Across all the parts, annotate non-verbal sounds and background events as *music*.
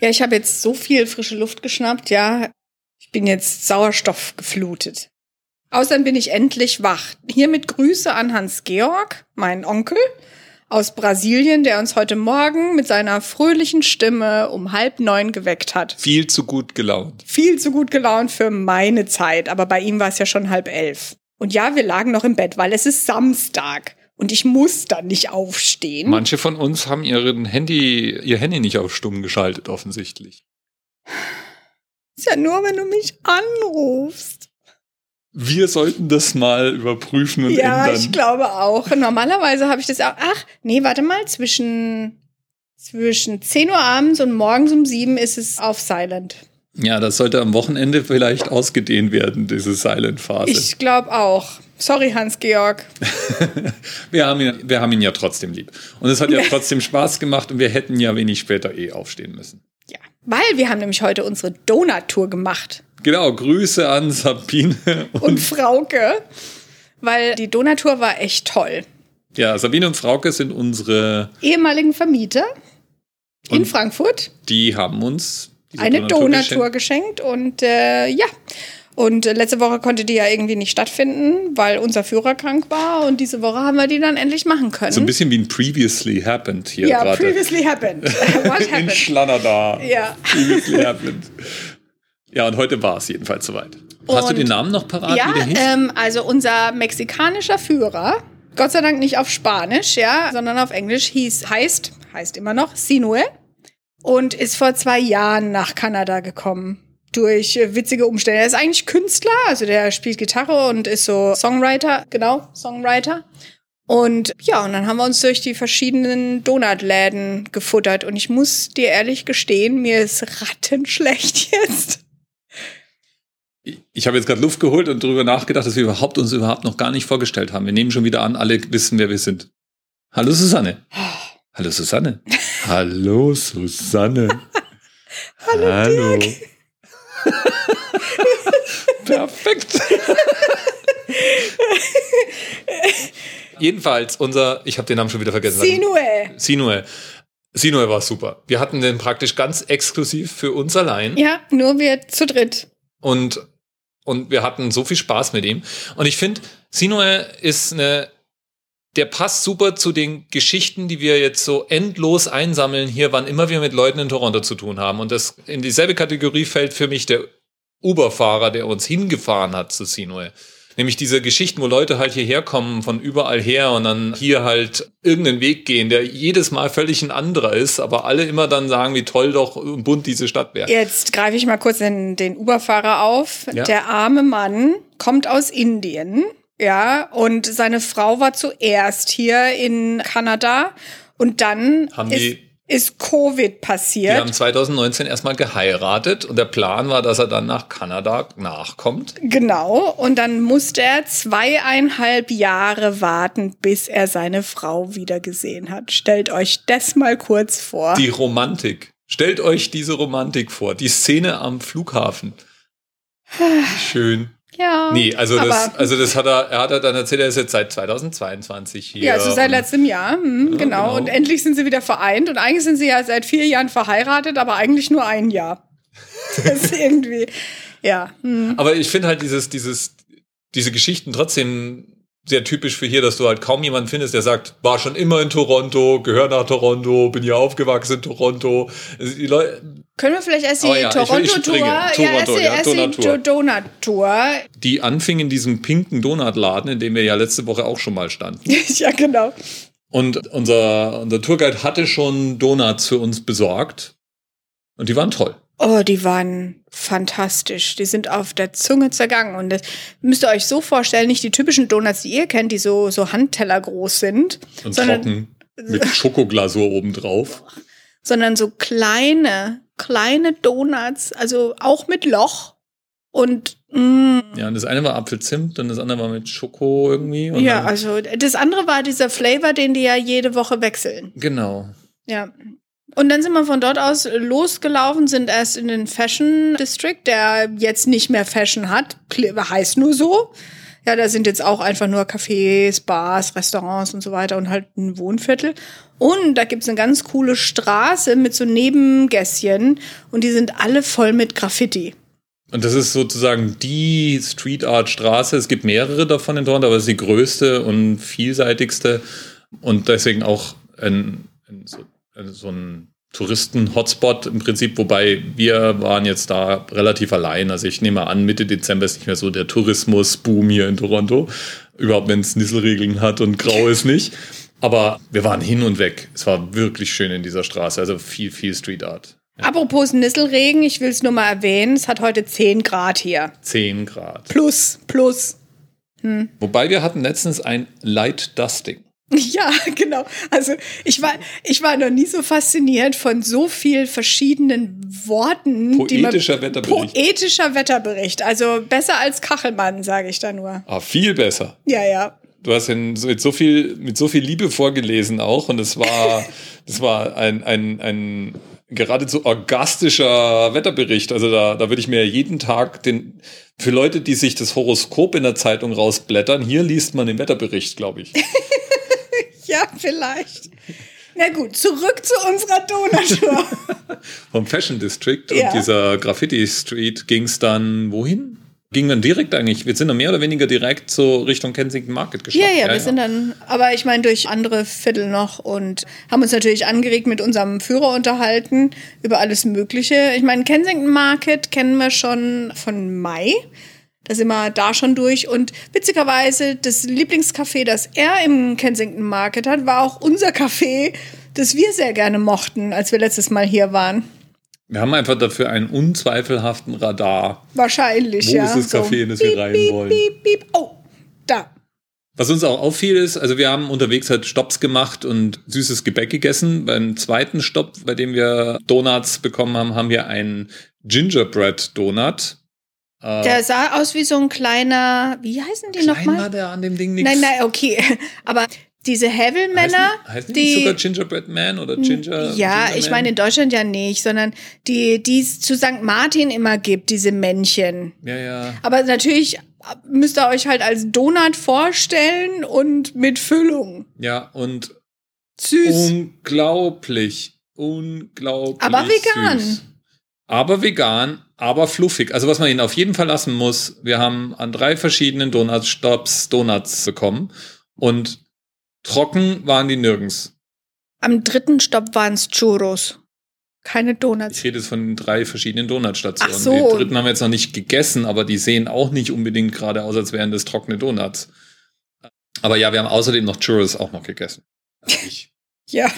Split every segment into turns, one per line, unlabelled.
Ja, ich habe jetzt so viel frische Luft geschnappt, ja. Ich bin jetzt Sauerstoff geflutet. Außerdem bin ich endlich wach. Hiermit Grüße an Hans-Georg, meinen Onkel aus Brasilien, der uns heute Morgen mit seiner fröhlichen Stimme um halb neun geweckt hat.
Viel zu gut gelaunt.
Viel zu gut gelaunt für meine Zeit, aber bei ihm war es ja schon halb elf. Und ja, wir lagen noch im Bett, weil es ist Samstag. Und ich muss dann nicht aufstehen.
Manche von uns haben ihren Handy, ihr Handy nicht auf stumm geschaltet, offensichtlich.
Ist ja nur, wenn du mich anrufst.
Wir sollten das mal überprüfen und
ja,
ändern.
Ja, ich glaube auch. Normalerweise habe ich das auch. Ach, nee, warte mal, zwischen, zwischen 10 Uhr abends und morgens um 7 ist es auf Silent.
Ja, das sollte am Wochenende vielleicht ausgedehnt werden, diese Silent-Phase.
Ich glaube auch. Sorry, Hans-Georg. *laughs*
wir, haben ihn, wir haben ihn ja trotzdem lieb. Und es hat ja *laughs* trotzdem Spaß gemacht und wir hätten ja wenig später eh aufstehen müssen.
Ja, weil wir haben nämlich heute unsere Donut-Tour gemacht.
Genau, Grüße an Sabine
und, und Frauke, weil die Donut-Tour war echt toll.
Ja, Sabine und Frauke sind unsere
ehemaligen Vermieter in Frankfurt.
Die haben uns
eine Donut-Tour geschenkt. geschenkt und äh, ja. Und letzte Woche konnte die ja irgendwie nicht stattfinden, weil unser Führer krank war. Und diese Woche haben wir die dann endlich machen können.
So ein bisschen wie ein Previously Happened hier
ja,
gerade.
Ja, Previously Happened. *laughs* What happened?
In Schlannerda.
Ja.
Previously Happened. Ja, und heute war es jedenfalls soweit. Und Hast du den Namen noch parat?
Ja, ähm, also unser mexikanischer Führer, Gott sei Dank nicht auf Spanisch, ja, sondern auf Englisch, hieß, heißt, heißt immer noch Sinue und ist vor zwei Jahren nach Kanada gekommen durch witzige Umstände. Er ist eigentlich Künstler, also der spielt Gitarre und ist so Songwriter, genau, Songwriter. Und ja, und dann haben wir uns durch die verschiedenen Donutläden gefuttert. Und ich muss dir ehrlich gestehen, mir ist rattenschlecht *laughs* jetzt.
Ich habe jetzt gerade Luft geholt und darüber nachgedacht, dass wir überhaupt uns überhaupt noch gar nicht vorgestellt haben. Wir nehmen schon wieder an, alle wissen, wer wir sind. Hallo Susanne. *sighs* Hallo Susanne. Hallo Susanne. *laughs*
Hallo. Hallo. *laughs*
Perfekt. Jedenfalls, unser, ich habe den Namen schon wieder vergessen.
Sinue.
Sinue. Sinue war super. Wir hatten den praktisch ganz exklusiv für uns allein.
Ja, nur wir zu dritt.
Und, und wir hatten so viel Spaß mit ihm. Und ich finde, Sinue ist eine der passt super zu den Geschichten, die wir jetzt so endlos einsammeln hier, wann immer wir mit Leuten in Toronto zu tun haben. Und das in dieselbe Kategorie fällt für mich der Uber-Fahrer, der uns hingefahren hat zu Sinue. Nämlich diese Geschichten, wo Leute halt hierher kommen von überall her und dann hier halt irgendeinen Weg gehen, der jedes Mal völlig ein anderer ist, aber alle immer dann sagen, wie toll doch und bunt diese Stadt wäre.
Jetzt greife ich mal kurz den, den Uber-Fahrer auf. Ja. Der arme Mann kommt aus Indien ja, und seine Frau war zuerst hier in Kanada und dann
haben
ist,
die,
ist Covid passiert.
Die haben 2019 erstmal geheiratet und der Plan war, dass er dann nach Kanada nachkommt.
Genau, und dann musste er zweieinhalb Jahre warten, bis er seine Frau wiedergesehen hat. Stellt euch das mal kurz vor.
Die Romantik. Stellt euch diese Romantik vor. Die Szene am Flughafen. *sighs* Schön.
Ja.
Nee, also das, also das hat er, er hat er dann erzählt, er ist jetzt seit 2022 hier.
Ja, also seit letztem Jahr, hm, ja, genau. genau. Und endlich sind sie wieder vereint und eigentlich sind sie ja seit vier Jahren verheiratet, aber eigentlich nur ein Jahr. *laughs* Das ist irgendwie, ja. Hm.
Aber ich finde halt dieses, dieses, diese Geschichten trotzdem sehr typisch für hier, dass du halt kaum jemanden findest, der sagt, war schon immer in Toronto, gehör nach Toronto, bin hier aufgewachsen in Toronto.
Können wir vielleicht erst die oh ja, Toronto-Tour, ja, erst, ja, erst die Donut-Tour.
Die anfing in diesem pinken Donutladen, in dem wir ja letzte Woche auch schon mal standen. *laughs*
ja, genau.
Und unser, unser Tourguide hatte schon Donuts für uns besorgt. Und die waren toll.
Oh, die waren fantastisch. Die sind auf der Zunge zergangen. Und das müsst ihr euch so vorstellen, nicht die typischen Donuts, die ihr kennt, die so, so Handteller groß sind.
Und sondern, trocken. Mit *laughs* Schokoglasur obendrauf.
Sondern so kleine, kleine Donuts, also auch mit Loch. Und
mm, ja, und das eine war Apfelzimt und das andere war mit Schoko irgendwie.
ja, also das andere war dieser Flavor, den die ja jede Woche wechseln.
Genau.
Ja. Und dann sind wir von dort aus losgelaufen, sind erst in den Fashion District, der jetzt nicht mehr Fashion hat, heißt nur so. Ja, da sind jetzt auch einfach nur Cafés, Bars, Restaurants und so weiter und halt ein Wohnviertel. Und da gibt's eine ganz coole Straße mit so Nebengässchen und die sind alle voll mit Graffiti.
Und das ist sozusagen die Street Art Straße. Es gibt mehrere davon in Toronto, aber es ist die größte und vielseitigste und deswegen auch ein, ein, so, so ein Touristen-Hotspot im Prinzip, wobei wir waren jetzt da relativ allein. Also ich nehme an, Mitte Dezember ist nicht mehr so der Tourismus-Boom hier in Toronto. Überhaupt, wenn es Nisselregeln hat und grau *laughs* ist nicht. Aber wir waren hin und weg. Es war wirklich schön in dieser Straße. Also viel, viel Street Art.
Ja. Apropos Nisselregen, ich will es nur mal erwähnen, es hat heute 10 Grad hier.
10 Grad.
Plus, plus.
Hm. Wobei wir hatten letztens ein Light Dusting. *laughs*
Ja, genau. Also ich war, ich war noch nie so fasziniert von so vielen verschiedenen Worten.
Poetischer Wetterbericht.
Poetischer Wetterbericht. Also besser als Kachelmann, sage ich da nur.
Ah, viel besser.
Ja, ja.
Du hast ihn mit so viel, mit so viel Liebe vorgelesen auch und es war, *laughs* das war ein, ein, ein geradezu orgastischer Wetterbericht. Also da, da würde ich mir jeden Tag den, für Leute, die sich das Horoskop in der Zeitung rausblättern, hier liest man den Wetterbericht, glaube ich. *laughs* *laughs*
ja, vielleicht. Na gut, zurück zu unserer Donautour. *laughs*
Vom Fashion District ja. und dieser Graffiti Street ging es dann wohin? Ging dann direkt eigentlich, wir sind dann mehr oder weniger direkt so Richtung Kensington Market
geschafft. Ja, ja, ja wir ja. sind dann, aber ich meine durch andere Viertel noch und haben uns natürlich angeregt mit unserem Führer unterhalten über alles Mögliche. Ich meine, Kensington Market kennen wir schon von Mai. Da sind wir da schon durch. Und witzigerweise, das Lieblingscafé, das er im Kensington Market hat, war auch unser Café, das wir sehr gerne mochten, als wir letztes Mal hier waren.
Wir haben einfach dafür einen unzweifelhaften Radar.
Wahrscheinlich,
Wo
ja.
Wo ist das Café, so in das wir rein beep, wollen? Beep, beep.
Oh, da.
Was uns auch auffiel ist, also wir haben unterwegs halt Stops gemacht und süßes Gebäck gegessen. Beim zweiten Stopp, bei dem wir Donuts bekommen haben, haben wir einen Gingerbread Donut
äh, der sah aus wie so ein kleiner, wie heißen die nochmal?
war der an dem Ding nichts.
Nein, nein, okay. *laughs* Aber diese Hevel-Männer,
heißen, heißen die, die sogar Gingerbread Man oder Ginger.
Ja,
Ginger
ich meine in Deutschland ja nicht, sondern die, die es zu St. Martin immer gibt, diese Männchen.
Ja, ja.
Aber natürlich müsst ihr euch halt als Donut vorstellen und mit Füllung.
Ja, und
süß.
Unglaublich, unglaublich.
Aber vegan.
Süß. Aber vegan aber fluffig. Also was man ihnen auf jeden Fall lassen muss, wir haben an drei verschiedenen Donut-Stops Donuts bekommen und trocken waren die nirgends.
Am dritten Stopp waren es Churros. Keine Donuts.
Ich rede jetzt von drei verschiedenen Donutstationen.
Ach so.
Die dritten haben wir jetzt noch nicht gegessen, aber die sehen auch nicht unbedingt gerade aus, als wären das trockene Donuts. Aber ja, wir haben außerdem noch Churros auch noch gegessen. *laughs*
Also ja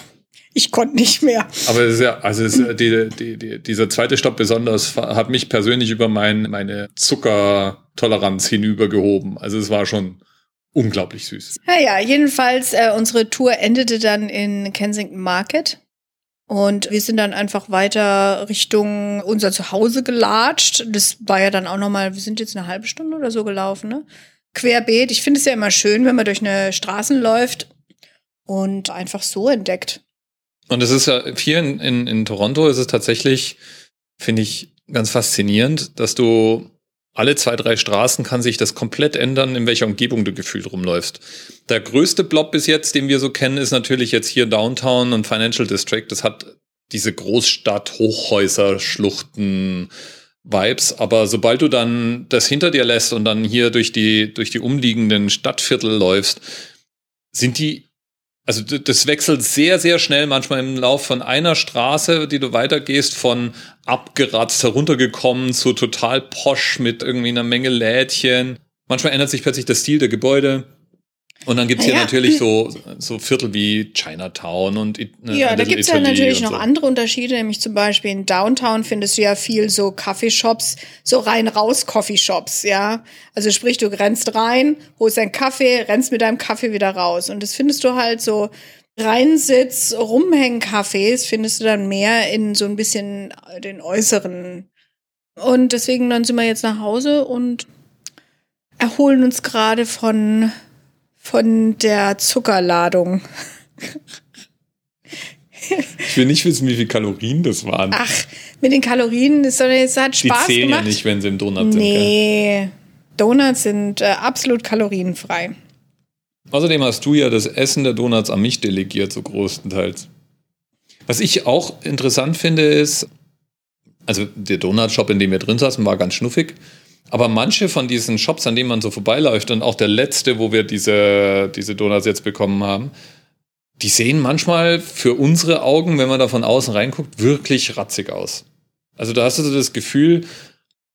ich konnte nicht mehr.
Aber es ist ja, also ist die, die, die, dieser zweite Stopp besonders hat mich persönlich über mein, meine Zuckertoleranz hinübergehoben. Also es war schon unglaublich süß.
Naja, jedenfalls, äh, unsere Tour endete dann in Kensington Market. Und wir sind dann einfach weiter Richtung unser Zuhause gelatscht. Das war ja dann auch nochmal, wir sind jetzt eine halbe Stunde oder so gelaufen, ne? Querbeet. Ich finde es ja immer schön, wenn man durch eine Straßen läuft und einfach so entdeckt.
Und es ist ja hier in, in, in Toronto ist es tatsächlich, finde ich, ganz faszinierend, dass du alle zwei, drei Straßen kann sich das komplett ändern, in welcher Umgebung du gefühlt rumläufst. Der größte Block bis jetzt, den wir so kennen, ist natürlich jetzt hier Downtown und Financial District. Das hat diese Großstadt, Hochhäuser, Schluchten, Vibes. Aber sobald du dann das hinter dir lässt und dann hier durch die, durch die umliegenden Stadtviertel läufst, sind die also das wechselt sehr, sehr schnell, manchmal im Lauf von einer Straße, die du weitergehst, von abgeratzt heruntergekommen zu total posch mit irgendwie einer Menge Lädchen. Manchmal ändert sich plötzlich der Stil der Gebäude. Und dann gibt's hier ja. natürlich so, so Viertel wie Chinatown und
ne, Ja, da gibt's ja natürlich noch so. andere Unterschiede, nämlich zum Beispiel in Downtown findest du ja viel so Kaffeeshops, so rein raus Coffeeshops, ja. Also sprich, du rennst rein, holst deinen Kaffee, rennst mit deinem Kaffee wieder raus. Und das findest du halt so Reinsitz, Rumhängen-Cafés findest du dann mehr in so ein bisschen den äußeren. Und deswegen dann sind wir jetzt nach Hause und erholen uns gerade von von der Zuckerladung.
Ich will nicht wissen, wie viele Kalorien das waren.
Ach, mit den Kalorien, es hat Spaß
Die zählen
gemacht.
ja nicht, wenn sie im Donut sind.
Nee. Donuts sind äh, absolut kalorienfrei.
Außerdem hast du ja das Essen der Donuts an mich delegiert, so größtenteils. Was ich auch interessant finde, ist, also der Donut-Shop, in dem wir drin saßen, war ganz schnuffig. Aber manche von diesen Shops, an denen man so vorbeiläuft und auch der letzte, wo wir diese, diese Donuts jetzt bekommen haben, die sehen manchmal für unsere Augen, wenn man da von außen reinguckt, wirklich ratzig aus. Also da hast du so das Gefühl,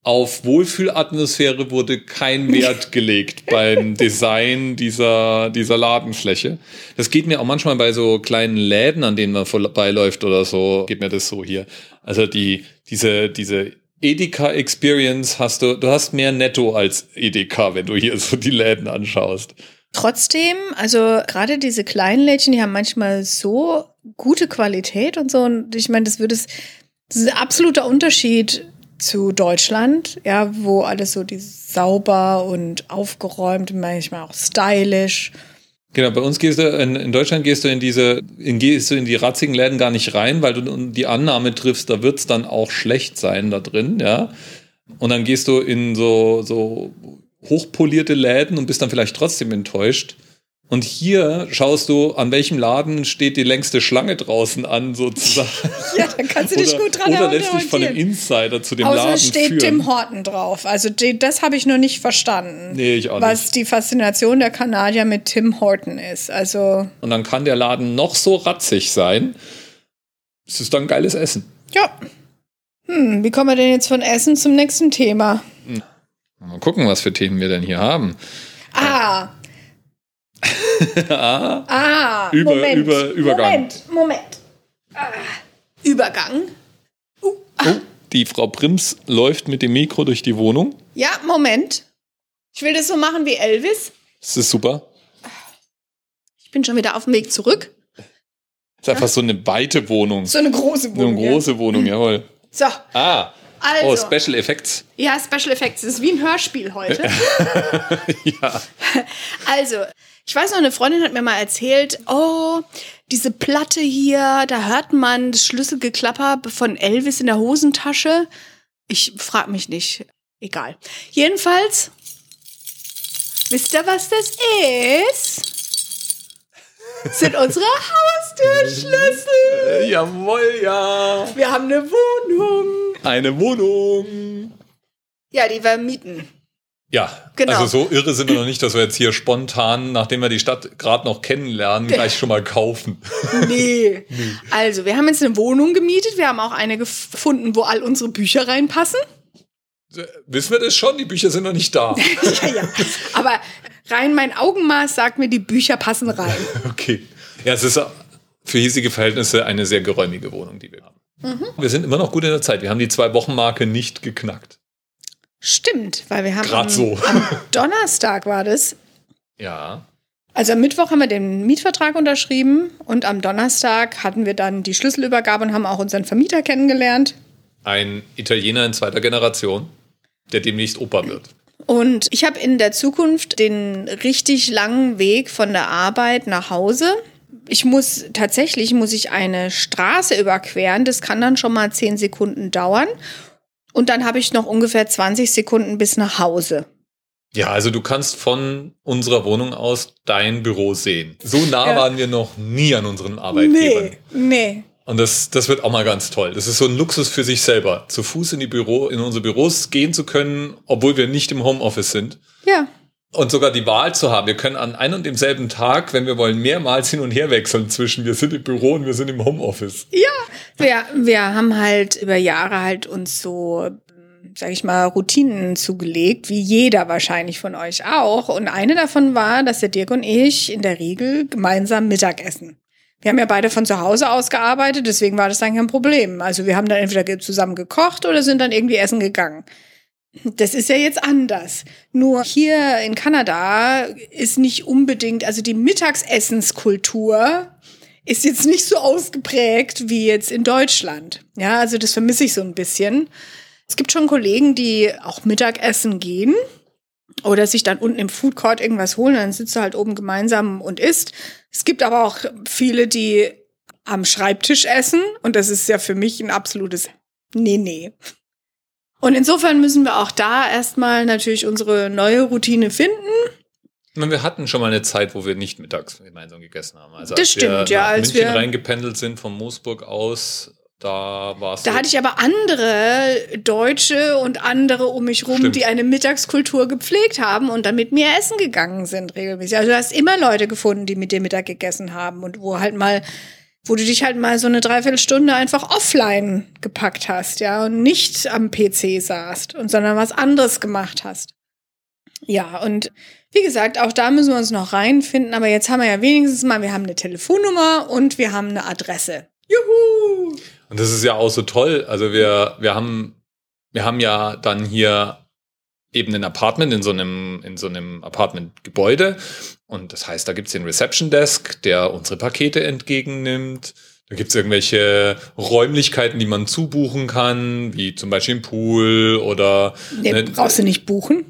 auf Wohlfühlatmosphäre wurde kein Wert *laughs* gelegt beim Design dieser, dieser Ladenfläche. Das geht mir auch manchmal bei so kleinen Läden, an denen man vorbeiläuft oder so, geht mir das so hier. Also die, diese, diese Edeka Experience hast du, du hast mehr Netto als Edeka, wenn du hier so die Läden anschaust.
Trotzdem, also gerade diese kleinen Lädchen, die haben manchmal so gute Qualität und so. Und ich meine, das würde es, das ist ein absoluter Unterschied zu Deutschland, ja, wo alles so sauber und aufgeräumt, manchmal auch stylisch.
Genau, bei uns gehst du, in, in, Deutschland gehst du in diese, in, gehst du in die ratzigen Läden gar nicht rein, weil du die Annahme triffst, da wird's dann auch schlecht sein da drin, ja. Und dann gehst du in so, so hochpolierte Läden und bist dann vielleicht trotzdem enttäuscht. Und hier schaust du, an welchem Laden steht die längste Schlange draußen an, sozusagen. *laughs*
ja, da kannst du dich
oder,
gut dran
Oder lässt dich von dem Insider zu dem
Außer
Laden
steht
führen.
Tim Horton drauf. Also die, das habe ich noch nicht verstanden.
Nee, ich auch nicht.
Was die Faszination der Kanadier mit Tim Horton ist. Also
Und dann kann der Laden noch so ratzig sein. Es ist dann geiles Essen.
ja. Hm, wie kommen wir denn jetzt von Essen zum nächsten Thema?
Mal gucken, was für Themen wir denn hier haben.
Ah, *laughs*
ah,
ah,
Über-
Moment,
über- Übergang.
Moment, Moment. Ah, Übergang.
oh, die Frau Prims läuft mit dem Mikro durch die Wohnung.
Ja, Moment. Ich will das so machen wie Elvis.
Das ist super.
Ich bin schon wieder auf dem Weg zurück.
Das ist einfach so eine weite Wohnung.
So eine große
Eine
Wohnung. ja.
große Wohnung, jawohl.
So,
Ah,
also.
oh, Special Effects.
Ja, Special Effects. Das ist wie ein Hörspiel heute. *laughs*
Ja. *laughs*
Also, ich weiß noch, eine Freundin hat mir mal erzählt, oh, diese Platte hier, da hört man das Schlüsselgeklapper von Elvis in der Hosentasche. Ich frag mich nicht. Egal. Jedenfalls, wisst ihr, was das ist? Sind unsere Haustürschlüssel.
Äh, jawohl, ja.
Wir haben eine Wohnung.
Eine Wohnung.
Ja, die wir mieten.
Ja,
Genau.
also so irre sind wir noch nicht, dass wir jetzt hier spontan, nachdem wir die Stadt gerade noch kennenlernen, gleich schon mal kaufen. *laughs* *laughs*
Nee. Also, wir haben jetzt eine Wohnung gemietet. Wir haben auch eine gefunden, wo all unsere Bücher reinpassen.
Wissen wir das schon? Die Bücher sind noch nicht da. *laughs*
ja, ja. Aber rein mein Augenmaß sagt mir, die Bücher passen rein.
Okay. Ja, es ist für hiesige Verhältnisse eine sehr geräumige Wohnung, die wir haben.
Mhm.
Wir sind immer noch gut in der Zeit. Wir haben die Zwei-Wochen-Marke nicht geknackt.
Stimmt, weil wir haben
Grad
am,
so.
am *laughs* Donnerstag war das.
Ja.
Also am Mittwoch haben wir den Mietvertrag unterschrieben und am Donnerstag hatten wir dann die Schlüsselübergabe und haben auch unseren Vermieter kennengelernt.
Ein Italiener in zweiter Generation, der demnächst Opa wird.
Und ich habe in der Zukunft den richtig langen Weg von der Arbeit nach Hause. Ich muss tatsächlich muss ich eine Straße überqueren. Das kann dann schon mal zehn Sekunden dauern. Und dann habe ich noch ungefähr 20 Sekunden bis nach Hause.
Ja, also du kannst von unserer Wohnung aus dein Büro sehen. So nah
Ja.
waren wir noch nie an unseren Arbeitgebern.
Nee, nee.
Und das, das wird auch mal ganz toll. Das ist so ein Luxus für sich selber, zu Fuß in die Büro, in unsere Büros gehen zu können, obwohl wir nicht im Homeoffice sind.
Ja,
Und sogar die Wahl zu haben. Wir können an einem und demselben Tag, wenn wir wollen, mehrmals hin und her wechseln zwischen wir sind im Büro und wir sind im Homeoffice.
wir, wir haben halt über Jahre halt uns so, sag ich mal, Routinen zugelegt, wie jeder wahrscheinlich von euch auch. Und eine davon war, dass der Dirk und ich in der Regel gemeinsam Mittag essen. Wir haben ja beide von zu Hause aus gearbeitet, deswegen war das dann kein Problem. Also wir haben dann entweder zusammen gekocht oder sind dann irgendwie essen gegangen. Das ist ja jetzt anders. Nur hier in Kanada ist nicht unbedingt, also die Mittagsessenskultur ist jetzt nicht so ausgeprägt wie jetzt in Deutschland. Ja, also das vermisse ich so ein bisschen. Es gibt schon Kollegen, die auch Mittagessen gehen oder sich dann unten im Food Court irgendwas holen, dann sitzt du halt oben gemeinsam und isst. Es gibt aber auch viele, die am Schreibtisch essen und das ist ja für mich ein absolutes Nee, nee. Und insofern müssen wir auch da erstmal natürlich unsere neue Routine finden.
Meine, Wir hatten schon mal eine Zeit, wo wir nicht mittags gemeinsam gegessen haben. Also
Das stimmt, ja, als
München
wir-
reingependelt sind von Moosburg aus, da war es
Da
so,
hatte ich aber andere Deutsche und andere um mich rum,
Stimmt.
die eine Mittagskultur gepflegt haben und dann mit mir essen gegangen sind regelmäßig. Also du hast immer Leute gefunden, die mit dir Mittag gegessen haben und wo halt mal, wo du dich halt mal so eine Dreiviertelstunde einfach offline gepackt hast, ja, und nicht am PC saßt und sondern was anderes gemacht hast. Ja, und wie gesagt, auch da müssen wir uns noch reinfinden, aber jetzt haben wir ja wenigstens mal, wir haben eine Telefonnummer und wir haben eine Adresse. Juhu!
Und das ist ja auch so toll. Also wir, wir haben, wir haben ja dann hier eben ein Apartment in so einem, in so einem Apartmentgebäude. Und das heißt, da gibt's den Reception Desk, der unsere Pakete entgegennimmt. Da gibt's irgendwelche Räumlichkeiten, die man zubuchen kann, wie zum Beispiel ein Pool oder
Nee,
ne,
brauchst du nicht buchen.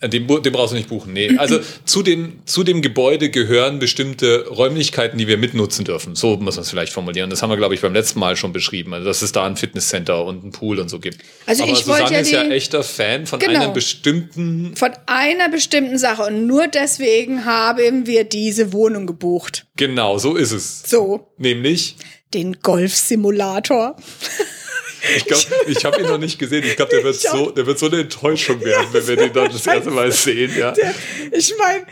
Äh, Den, den brauchst du nicht buchen. Nee. *clears throat* Also zu dem, zu dem Gebäude gehören bestimmte Räumlichkeiten, die wir mitnutzen dürfen. So muss man es vielleicht formulieren. Das haben wir, glaube ich, beim letzten Mal schon beschrieben. Also, dass es da ein Fitnesscenter und ein Pool und so gibt.
Also
Aber
ich wollte
Susanne
ja
ist ja echter Fan von
Genau.
einer bestimmten,
Von einer bestimmten Sache und nur deswegen haben wir diese Wohnung gebucht.
genau, so ist es.
So,
Nämlich,
den Golfsimulator. *laughs*
ich glaube, ich habe ihn noch nicht gesehen. Ich glaube, der wird so, der wird so eine Enttäuschung werden, wenn wir den dann das *laughs* erste Mal sehen, ja.
Ich meine,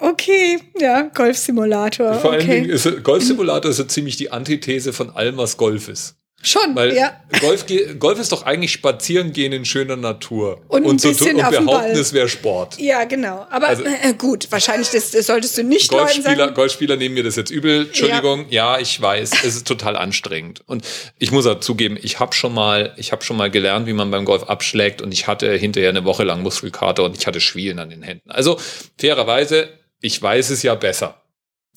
okay, ja, Golfsimulator.
Vor allen Dingen
Okay.
ist Golfsimulator ist so ziemlich die Antithese von allem, was Golf ist.
Schon,
Weil
ja.
Golf, Golf ist doch eigentlich spazieren gehen in schöner Natur.
Und ein
so und behaupten, es wäre Sport.
Ja, genau. Aber
Also-
äh, gut, wahrscheinlich das, das solltest du nicht
Golfspieler,
sagen.
Golfspieler nehmen mir das jetzt übel. Entschuldigung, ja. ich weiß, es ist total anstrengend. Und ich muss auch zugeben, ich habe schon mal, ich habe schon mal gelernt, wie man beim Golf abschlägt und ich hatte hinterher eine Woche lang Muskelkater und ich hatte Schwielen an den Händen. Also fairerweise, ich weiß es ja besser.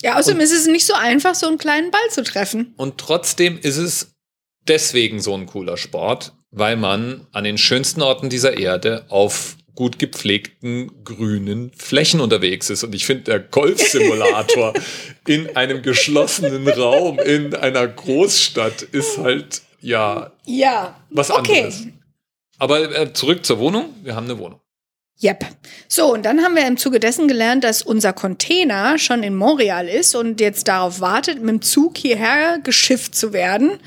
Ja, außerdem ist es nicht so einfach, so einen kleinen Ball zu treffen.
Und trotzdem ist es deswegen so ein cooler Sport, weil man an den schönsten Orten dieser Erde auf gut gepflegten grünen Flächen unterwegs ist. Und ich finde, der Golfsimulator *laughs* in einem geschlossenen Raum in einer Großstadt ist halt, ja,
Ja.
was
okay.
anderes. Aber äh, zurück zur Wohnung. Wir haben eine Wohnung.
Yep. So, und dann haben wir im Zuge dessen gelernt, dass unser Container schon in Montreal ist und jetzt darauf wartet, mit dem Zug hierher geschifft zu werden.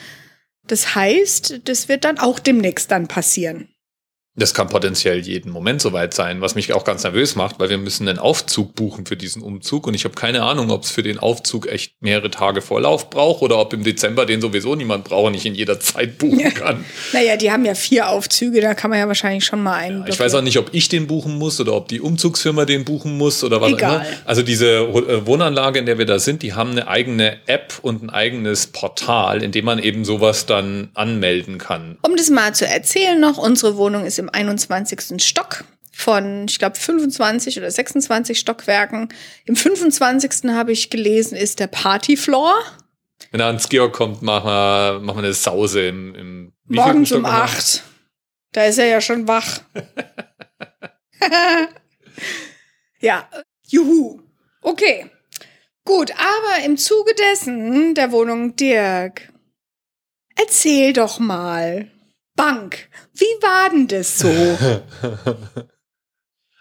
Das heißt, das wird dann auch demnächst dann passieren.
Das kann potenziell jeden Moment soweit sein, was mich auch ganz nervös macht, weil wir müssen einen Aufzug buchen für diesen Umzug und ich habe keine Ahnung, ob es für den Aufzug echt mehrere Tage Vorlauf braucht oder ob im Dezember den sowieso niemand braucht und ich in jeder Zeit buchen kann.
Naja, die haben ja vier Aufzüge, da kann man ja wahrscheinlich schon mal einen.
Ich weiß auch nicht, ob ich den buchen muss oder ob die Umzugsfirma den buchen muss oder was
Egal.
auch immer. Also diese äh, Wohnanlage, in der wir da sind, die haben eine eigene App und ein eigenes Portal, in dem man eben sowas dann anmelden kann.
Um das mal zu erzählen noch, unsere Wohnung ist im 21. Stock von, ich glaube, 25 oder 26 Stockwerken. Im 25. habe ich gelesen, ist der Partyfloor.
Wenn er ans Georg kommt, machen wir, machen wir eine Sause im, im
Morgens um
nochmal?
8. Da ist er ja schon wach. *laughs* ja, juhu. Okay. Gut, aber im Zuge dessen der Wohnung Dirk, erzähl doch mal. Bank, wie war denn das so? *laughs*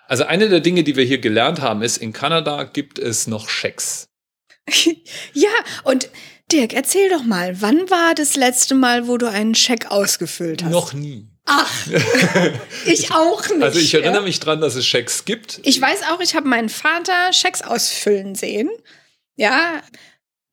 Also eine der Dinge, die wir hier gelernt haben, ist, in Kanada gibt es noch Schecks. *laughs*
ja, und Dirk, erzähl doch mal, wann war das letzte Mal, wo du einen Scheck ausgefüllt hast?
Noch nie.
Ach, *laughs* ich auch nicht.
Also ich erinnere
ja?
mich dran, dass es Schecks gibt.
Ich weiß auch, ich habe meinen Vater Schecks ausfüllen sehen. Ja,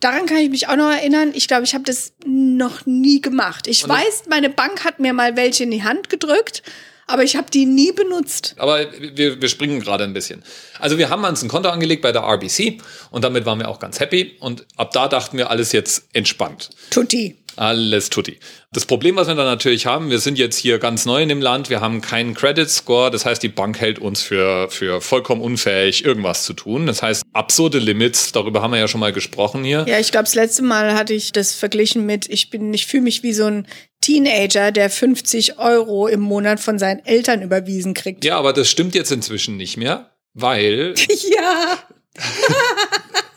daran kann ich mich auch noch erinnern. Ich glaube, ich habe das noch nie gemacht. Ich
Und
weiß, meine Bank hat mir mal welche in die Hand gedrückt, aber ich habe die nie benutzt.
Aber wir, wir springen gerade ein bisschen. Also wir haben uns ein Konto angelegt bei der RBC und damit waren wir auch ganz happy. Und ab da dachten wir, alles jetzt entspannt.
Tutti.
Alles tutti. Das Problem, was wir dann natürlich haben, wir sind jetzt hier ganz neu in dem Land, wir haben keinen Credit Score, das heißt, die Bank hält uns für, für vollkommen unfähig, irgendwas zu tun. Das heißt, absurde Limits, darüber haben wir ja schon mal gesprochen hier.
Ja, ich glaube, das letzte Mal hatte ich das verglichen mit, ich bin, ich fühle mich wie so ein Teenager, der 50 Euro im Monat von seinen Eltern überwiesen kriegt.
Ja, aber das stimmt jetzt inzwischen nicht mehr, weil. *laughs*
Ja, *laughs*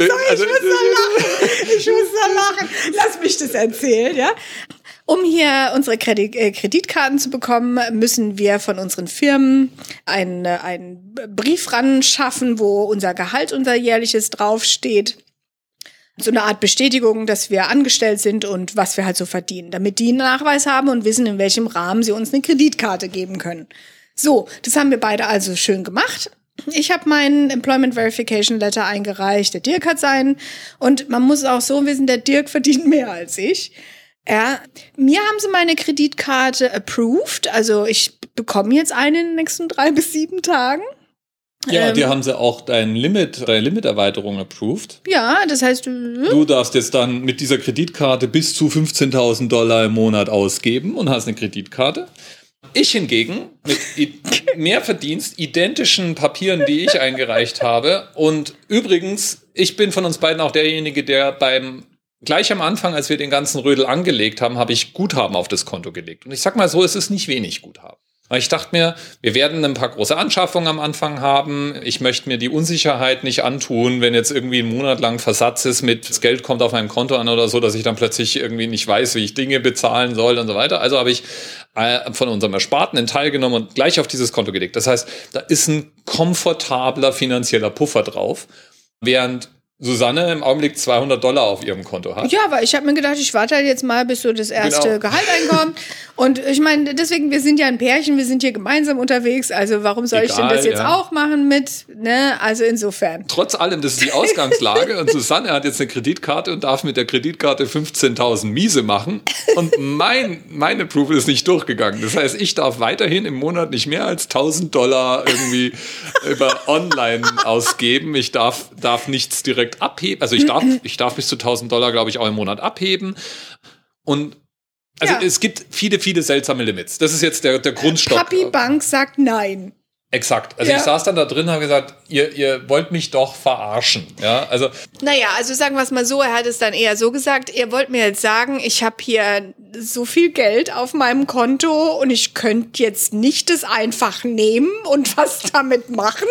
also,
ich muss so lachen. Ich muss so lachen. Lass mich das erzählen, ja. Um hier unsere äh, Kreditkarten zu bekommen, müssen wir von unseren Firmen einen, äh, einen Brief ran schaffen, wo unser Gehalt, unser jährliches draufsteht. So eine Art Bestätigung, dass wir angestellt sind und was wir halt so verdienen, damit die einen Nachweis haben und wissen, in welchem Rahmen sie uns eine Kreditkarte geben können. So, das haben wir beide also schön gemacht. Ich habe meinen Employment Verification Letter eingereicht, der Dirk hat seinen und man muss auch so wissen, der Dirk verdient mehr als ich. Ja, mir haben sie meine Kreditkarte approved, also ich bekomme jetzt eine in den nächsten drei bis sieben Tagen.
Ja, ähm, die haben sie auch dein Limit, deine Limiterweiterung approved.
Ja, das heißt,
äh, du darfst jetzt dann mit dieser Kreditkarte bis zu 15.000 Dollar im Monat ausgeben und hast eine Kreditkarte. Ich hingegen mit mehr Verdienst, identischen Papieren, die ich eingereicht habe. Und übrigens, ich bin von uns beiden auch derjenige, der beim gleich am Anfang, als wir den ganzen Rödel angelegt haben, habe ich Guthaben auf das Konto gelegt. Und ich sag mal so, es ist nicht wenig Guthaben. Weil ich dachte mir, wir werden ein paar große Anschaffungen am Anfang haben. Ich möchte mir die Unsicherheit nicht antun, wenn jetzt irgendwie ein Monat lang Versatz ist mit das Geld kommt auf meinem Konto an oder so, dass ich dann plötzlich irgendwie nicht weiß, wie ich Dinge bezahlen soll und so weiter. Also habe ich von unserem Ersparten einen Teil genommen und gleich auf dieses Konto gelegt. Das heißt, da ist ein komfortabler finanzieller Puffer drauf. Während Susanne im Augenblick 200 Dollar auf ihrem Konto hat.
Ja, aber ich habe mir gedacht, ich warte halt jetzt mal, bis so das erste genau. Gehalt einkommt. *laughs* Und ich meine, deswegen, wir sind ja ein Pärchen, wir sind hier gemeinsam unterwegs. Also warum soll Egal, ich denn das jetzt ja. auch machen mit? Ne? Also insofern.
Trotz allem, das ist die Ausgangslage. *laughs* und Susanne hat jetzt eine Kreditkarte und darf mit der Kreditkarte 15.000 Miese machen. Und mein, mein Approval ist nicht durchgegangen. Das heißt, ich darf weiterhin im Monat nicht mehr als 1000 Dollar irgendwie über *laughs* online ausgeben. Ich darf, darf nichts direkt direkt abheben. Also ich darf, ich darf bis zu 1000 Dollar, glaube ich, auch im Monat abheben. Und also ja. es gibt viele, viele seltsame Limits. Das ist jetzt der, der Grundstock.
Papi Bank sagt nein.
Exakt. Also ja. ich saß dann da drin und habe gesagt, ihr, ihr wollt mich doch verarschen. Ja, also.
Naja, also sagen wir es mal so, er hat es dann eher so gesagt, ihr wollt mir jetzt sagen, ich habe hier so viel Geld auf meinem Konto und ich könnte jetzt nicht es einfach nehmen und *laughs* was damit machen,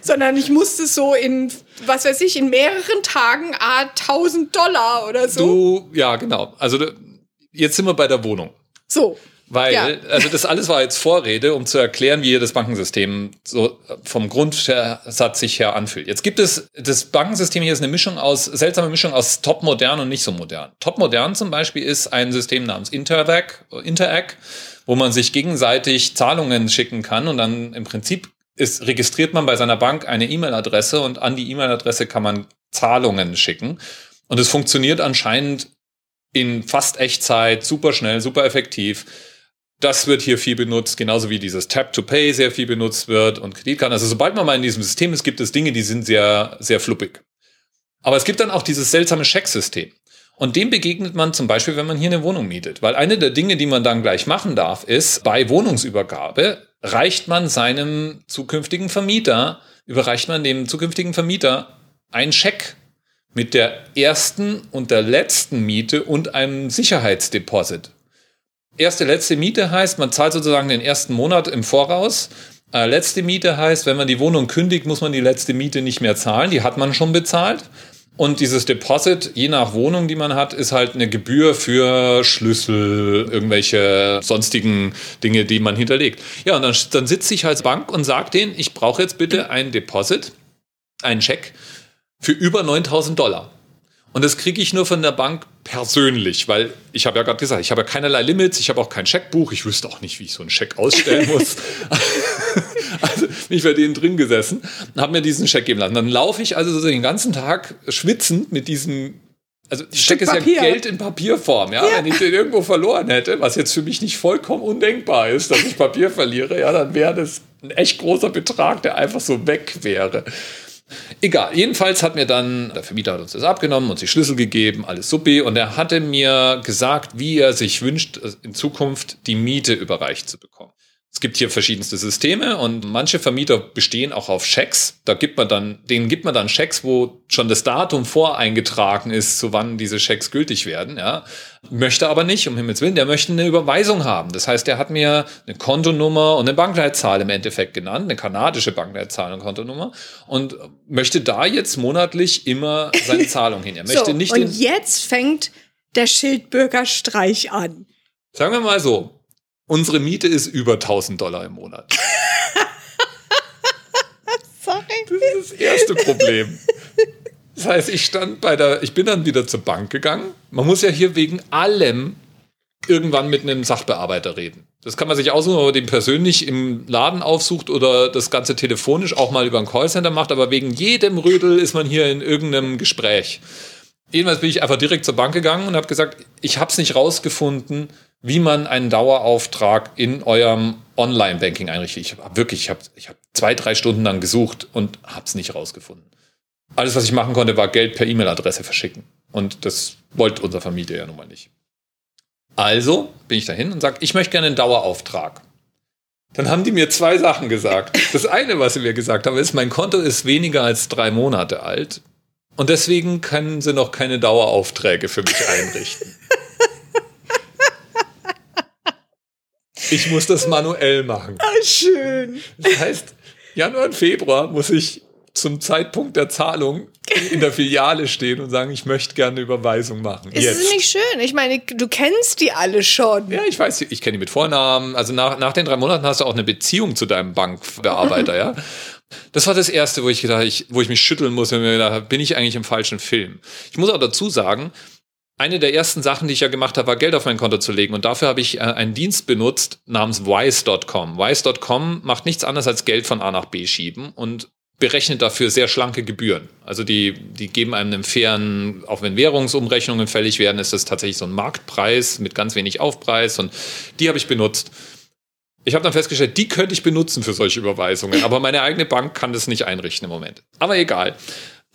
sondern ich musste so in, was weiß ich, in mehreren Tagen a 1000 Dollar oder so.
Du, ja, genau. Also jetzt sind wir bei der Wohnung.
So.
Weil, ja. also das alles war jetzt Vorrede, um zu erklären, wie hier das Bankensystem so vom Grundsatz sich her anfühlt. Jetzt gibt es, das Bankensystem hier ist eine Mischung aus, seltsame Mischung aus top modern und nicht so modern. Top modern zum Beispiel ist ein System namens Interac, Interac, wo man sich gegenseitig Zahlungen schicken kann und dann im Prinzip ist, registriert man bei seiner Bank eine E-Mail-Adresse und an die E-Mail-Adresse kann man Zahlungen schicken. Und es funktioniert anscheinend in fast Echtzeit, super schnell, super effektiv. Das wird hier viel benutzt, genauso wie dieses Tap to Pay sehr viel benutzt wird und Kreditkarten. Also sobald man mal in diesem System ist, gibt es Dinge, die sind sehr, sehr fluppig. Aber es gibt dann auch dieses seltsame Schecksystem. Und dem begegnet man zum Beispiel, wenn man hier eine Wohnung mietet. Weil eine der Dinge, die man dann gleich machen darf, ist, bei Wohnungsübergabe reicht man seinem zukünftigen Vermieter, überreicht man dem zukünftigen Vermieter einen Scheck mit der ersten und der letzten Miete und einem Sicherheitsdeposit erste, letzte Miete heißt, man zahlt sozusagen den ersten Monat im Voraus. Äh, letzte Miete heißt, wenn man die Wohnung kündigt, muss man die letzte Miete nicht mehr zahlen. Die hat man schon bezahlt. Und dieses Deposit, je nach Wohnung, die man hat, ist halt eine Gebühr für Schlüssel, irgendwelche sonstigen Dinge, die man hinterlegt. Ja, und dann, dann sitze ich als Bank und sage denen, ich brauche jetzt bitte ein Deposit, einen Scheck für über 9000 Dollar. Und das kriege ich nur von der Bank persönlich, weil ich habe ja gerade gesagt, ich habe ja keinerlei Limits, ich habe auch kein Scheckbuch, ich wüsste auch nicht, wie ich so einen Scheck ausstellen *laughs* muss. also bin ich bei denen drin gesessen, habe mir diesen Scheck geben lassen. Dann laufe ich also so den ganzen Tag schwitzend mit diesem also Scheck ist ja Geld in Papierform, ja? ja. Wenn ich den irgendwo verloren hätte, was jetzt für mich nicht vollkommen undenkbar ist, dass ich Papier verliere, ja, dann wäre das ein echt großer Betrag, der einfach so weg wäre. Egal, jedenfalls hat mir dann, der Vermieter hat uns das abgenommen, uns die Schlüssel gegeben, alles supi. Und er hatte mir gesagt, wie er sich wünscht, in Zukunft die Miete überreicht zu bekommen. Es gibt hier verschiedenste Systeme und manche Vermieter bestehen auch auf Schecks. Da gibt man dann, denen gibt man dann Schecks, wo schon das Datum voreingetragen ist, zu wann diese Schecks gültig werden, ja. Möchte aber nicht, um Himmels Willen, der möchte eine Überweisung haben. Das heißt, der hat mir eine Kontonummer und eine Bankleitzahl im Endeffekt genannt, eine kanadische Bankleitzahl und Kontonummer und möchte da jetzt monatlich immer seine *laughs* Zahlung hin. Er möchte
so,
nicht
und jetzt fängt der Schildbürgerstreich an.
Sagen wir mal so, unsere Miete ist über 1000 Dollar im Monat. *laughs*
Sorry.
Das ist das erste Problem. Das heißt, ich stand bei der, ich bin dann wieder zur Bank gegangen. Man muss ja hier wegen allem irgendwann mit einem Sachbearbeiter reden. Das kann man sich aussuchen, ob man den persönlich im Laden aufsucht oder das Ganze telefonisch auch mal über ein Callcenter macht, aber wegen jedem Rödel ist man hier in irgendeinem Gespräch. Jedenfalls bin ich einfach direkt zur Bank gegangen und habe gesagt, ich habe es nicht rausgefunden, wie man einen Dauerauftrag in eurem Online-Banking einrichtet. Ich habe wirklich, ich habe ich hab zwei, drei Stunden lang gesucht und habe es nicht rausgefunden. Alles, was ich machen konnte, war Geld per E-Mail-Adresse verschicken. Und das wollte unsere Familie ja nun mal nicht. Also bin ich dahin und sage, ich möchte gerne einen Dauerauftrag. Dann haben die mir zwei Sachen gesagt. Das eine, was sie mir gesagt haben, ist, mein Konto ist weniger als drei Monate alt und deswegen können sie noch keine Daueraufträge für mich einrichten. *laughs* Ich muss das manuell machen.
Ah, schön.
Das heißt, Januar und Februar muss ich zum Zeitpunkt der Zahlung in der Filiale stehen und sagen, ich möchte gerne eine Überweisung machen.
Ist
Jetzt.
es nicht schön? Ich meine, du kennst die alle schon.
Ja, ich weiß, ich kenne die mit Vornamen. Also nach, nach den drei Monaten hast du auch eine Beziehung zu deinem Bankbearbeiter, ja. Das war das erste, wo ich gedacht, ich, wo ich mich schütteln muss, wenn mir gedacht habe, bin ich eigentlich im falschen Film? Ich muss auch dazu sagen, eine der ersten Sachen, die ich ja gemacht habe, war Geld auf mein Konto zu legen. Und dafür habe ich äh, einen Dienst benutzt namens Wise.com. Wise.com macht nichts anderes als Geld von A nach B schieben und berechnet dafür sehr schlanke Gebühren. Also die, die geben einem einen fairen, auch wenn Währungsumrechnungen fällig werden, ist das tatsächlich so ein Marktpreis mit ganz wenig Aufpreis und die habe ich benutzt. Ich habe dann festgestellt, die könnte ich benutzen für solche Überweisungen, aber meine eigene Bank kann das nicht einrichten im Moment. Aber egal.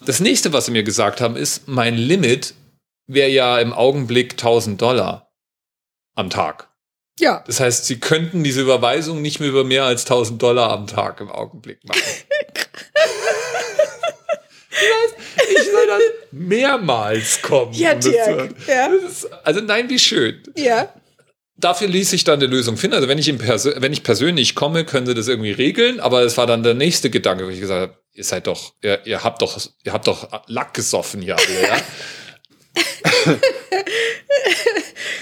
Das nächste, was sie mir gesagt haben, ist, mein Limit wäre ja im Augenblick 1000 Dollar am Tag.
Ja.
Das heißt, sie könnten diese Überweisung nicht mehr über mehr als 1000 Dollar am Tag im Augenblick machen. das *laughs* heißt, ich soll dann mehrmals kommen.
Ja,
um das
Dirk, ja.
Das ist, also nein, wie schön.
Ja.
Dafür ließ sich dann eine Lösung finden. Also wenn ich, wenn ich persönlich komme, können sie das irgendwie regeln. Aber es war dann der nächste Gedanke, wo ich gesagt habe, ihr seid doch, ihr, ihr habt doch, ihr habt doch Lack gesoffen hier alle, ja. *laughs*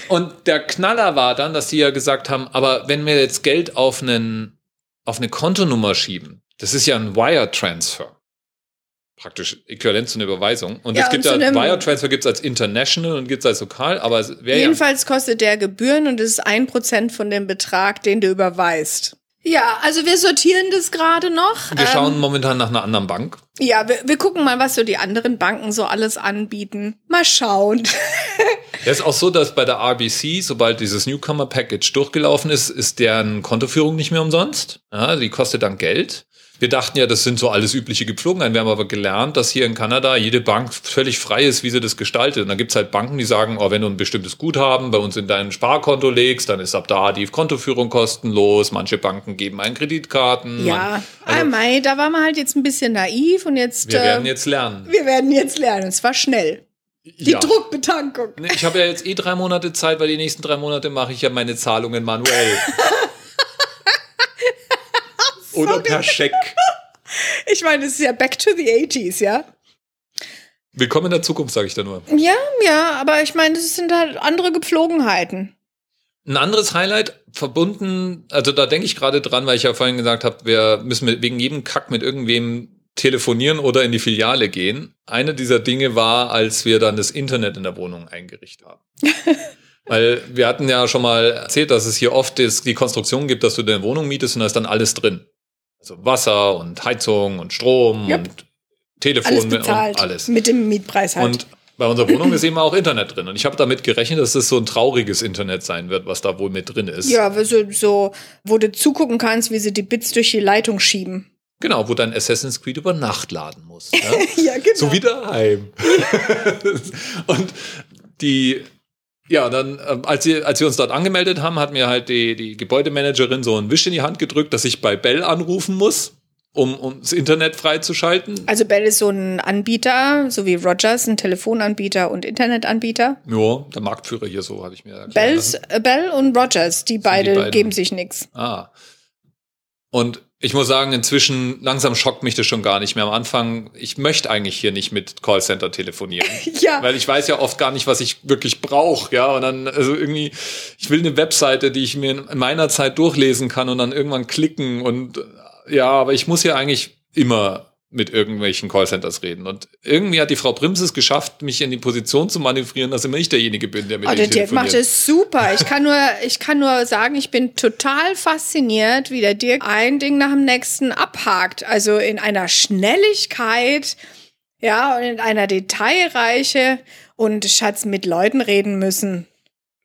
Und der Knaller war dann, dass sie ja gesagt haben, aber wenn wir jetzt Geld auf einen, auf eine Kontonummer schieben, das ist ja ein Wire Transfer. Praktisch äquivalent zu einer Überweisung. Und
Ja,
es gibt ja,
zu einem-
Wire Transfer gibt es als international und gibt es als lokal, aber wäre ja.
Jedenfalls kostet der Gebühren und es ist ein Prozent von dem Betrag, den du überweist. Ja, also wir sortieren das gerade noch.
Wir schauen
Ähm,
momentan nach einer anderen Bank.
ja, wir, wir gucken mal, was so die anderen Banken so alles anbieten. Mal schauen. *laughs*
Es ist auch so, dass bei der RBC, sobald dieses Newcomer Package durchgelaufen ist, ist deren Kontoführung nicht mehr umsonst. Ja, die kostet dann Geld. Wir dachten ja, das sind so alles übliche Gepflogenheiten. Wir haben aber gelernt, dass hier in Kanada jede Bank völlig frei ist, wie sie das gestaltet. Und dann gibt's halt Banken, die sagen, oh, wenn du ein bestimmtes Guthaben bei uns in dein Sparkonto legst, dann ist ab da die Kontoführung kostenlos. Manche Banken geben einen Kreditkarten.
ja,
Man,
ah,
also,
Mai, da waren wir halt jetzt ein bisschen naiv und jetzt.
wir
äh,
werden jetzt lernen.
wir werden jetzt lernen. Und zwar schnell. Die
Ja.
Druckbetankung.
Ich habe ja jetzt eh drei Monate Zeit, weil die nächsten drei Monate mache ich ja meine Zahlungen manuell. *laughs* Oder per Scheck. *laughs*
Ich meine, es ist ja back to the 80s, ja?
Willkommen in der Zukunft, sage ich da nur.
Ja, ja, aber ich meine, das sind halt andere Gepflogenheiten.
Ein anderes Highlight verbunden, also da denke ich gerade dran, weil ich ja vorhin gesagt habe, wir müssen wegen jedem Kack mit irgendwem telefonieren oder in die Filiale gehen. Eine dieser Dinge war, als wir dann das Internet in der Wohnung eingerichtet haben. *laughs* Weil wir hatten ja schon mal erzählt, dass es hier oft die Konstruktion gibt, dass du deine Wohnung mietest und da ist dann alles drin. Also Wasser und Heizung und Strom
Yep.
und Telefon
Alles bezahlt.
und alles.
Mit dem Mietpreis halt.
Und bei unserer Wohnung ist eben auch Internet drin. Und ich habe damit gerechnet, dass es so ein trauriges Internet sein wird, was da wohl mit drin ist.
ja, so, so, wo du zugucken kannst, wie sie die Bits durch die Leitung schieben.
Genau, wo dein Assassin's Creed über Nacht laden muss. Ja? *laughs*
Ja, genau.
so wie daheim. *laughs* und die, ja, dann, ähm, als, sie, als wir uns dort angemeldet haben, hat mir halt die, die Gebäudemanagerin so einen Wisch in die Hand gedrückt, dass ich bei Bell anrufen muss, um, um das Internet freizuschalten.
Also Bell ist so ein Anbieter, so wie Rogers, ein Telefonanbieter und Internetanbieter.
Ja, der Marktführer hier so, habe ich mir erklären
Bells,
lassen.
äh, Bell und Rogers, die beide
beiden.
geben sich nix.
Ah. Und ich muss sagen, inzwischen langsam schockt mich das schon gar nicht mehr. Am Anfang, ich möchte eigentlich hier nicht mit Callcenter telefonieren. *laughs*
Ja.
Weil ich weiß ja oft gar nicht, was ich wirklich brauche. Ja, und dann, also irgendwie, ich will eine Webseite, die ich mir in meiner Zeit durchlesen kann und dann irgendwann klicken und ja, aber ich muss ja eigentlich immer mit irgendwelchen Callcenters reden. Und irgendwie hat die Frau Prims es geschafft, mich in die Position zu manövrieren, dass immer ich derjenige bin, der mit
Oh, der Dirk macht es super. Ich kann nur, ich kann nur sagen, ich bin total fasziniert, wie der Dirk ein Ding nach dem nächsten abhakt. Also in einer Schnelligkeit, ja, und in einer Detailreiche und Schatz mit Leuten reden müssen.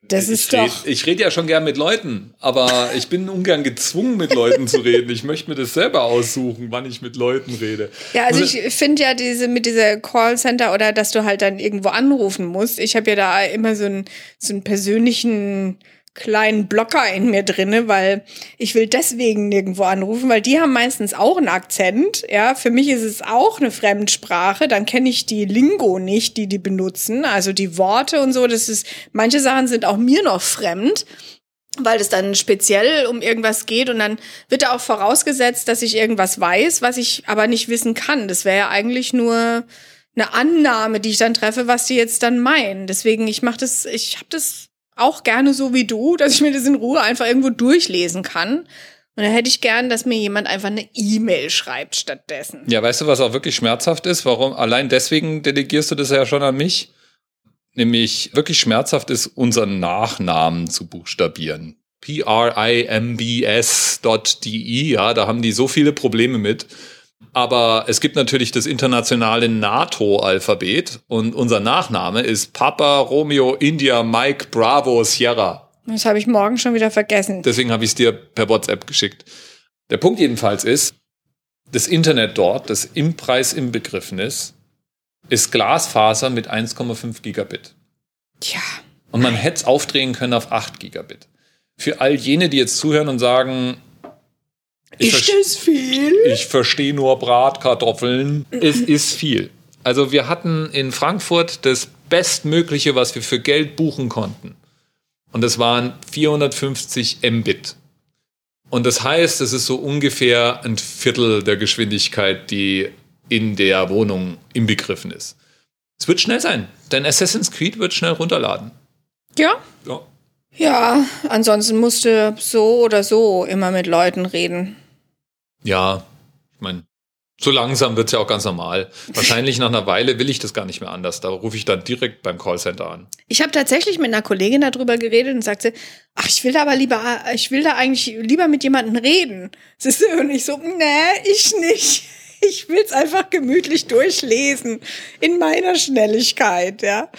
Das
ich
ist
red,
doch.
Ich rede ja schon gern mit Leuten, aber ich bin ungern gezwungen, mit Leuten zu reden. Ich möchte mir das selber aussuchen, wann ich mit Leuten rede.
Ja, also ich finde ja diese mit dieser Callcenter oder dass du halt dann irgendwo anrufen musst. Ich habe ja da immer so einen so einen persönlichen kleinen Blocker in mir drinne, weil ich will deswegen nirgendwo anrufen, weil die haben meistens auch einen Akzent. Ja, für mich ist es auch eine Fremdsprache. Dann kenne ich die Lingo nicht, die die benutzen, also die Worte und so. Das ist manche Sachen sind auch mir noch fremd weil es dann speziell um irgendwas geht und dann wird da auch vorausgesetzt, dass ich irgendwas weiß, was ich aber nicht wissen kann. Das wäre ja eigentlich nur eine Annahme, die ich dann treffe, was die jetzt dann meinen. Deswegen, ich mache das, ich habe das auch gerne so wie du, dass ich mir das in Ruhe einfach irgendwo durchlesen kann. Und da hätte ich gern, dass mir jemand einfach eine E-Mail schreibt stattdessen.
Ja, weißt du, was auch wirklich schmerzhaft ist? Warum? Allein deswegen delegierst du das ja schon an mich. Nämlich wirklich schmerzhaft ist, unseren Nachnamen zu buchstabieren. P-R-I-M-B-S.de, ja, da haben die so viele Probleme mit. Aber es gibt natürlich das internationale NATO-Alphabet und unser Nachname ist Papa Romeo India Mike Bravo Sierra.
Das habe ich morgen schon wieder vergessen.
Deswegen habe ich es dir per WhatsApp geschickt. Der Punkt jedenfalls ist, das Internet dort, das im Preis inbegriffen ist, ist Glasfaser mit 1,5 Gigabit.
Tja,
Und man hätte es aufdrehen können auf 8 Gigabit. Für all jene, die jetzt zuhören und sagen, ich,
ist das viel?
ich verstehe nur Bratkartoffeln, es ist viel. Also wir hatten in Frankfurt das Bestmögliche, was wir für Geld buchen konnten. Und das waren 450 Mbit. Und das heißt, es ist so ungefähr ein Viertel der Geschwindigkeit, die in der Wohnung inbegriffen ist. Es wird schnell sein, denn Assassin's Creed wird schnell runterladen.
Ja,
Ja.
Ja, ansonsten musste so oder so immer mit Leuten reden.
Ja, ich meine, so langsam wird's ja auch ganz normal. Wahrscheinlich nach einer Weile will ich das gar nicht mehr anders. Da rufe ich dann direkt beim Callcenter an.
Ich habe tatsächlich mit einer Kollegin darüber geredet und sagte, ach, ich will da aber lieber, ich will da eigentlich lieber mit jemandem reden. Siehst du? Und ich so, nee, ich nicht. Ich will's einfach gemütlich durchlesen. In meiner Schnelligkeit, ja.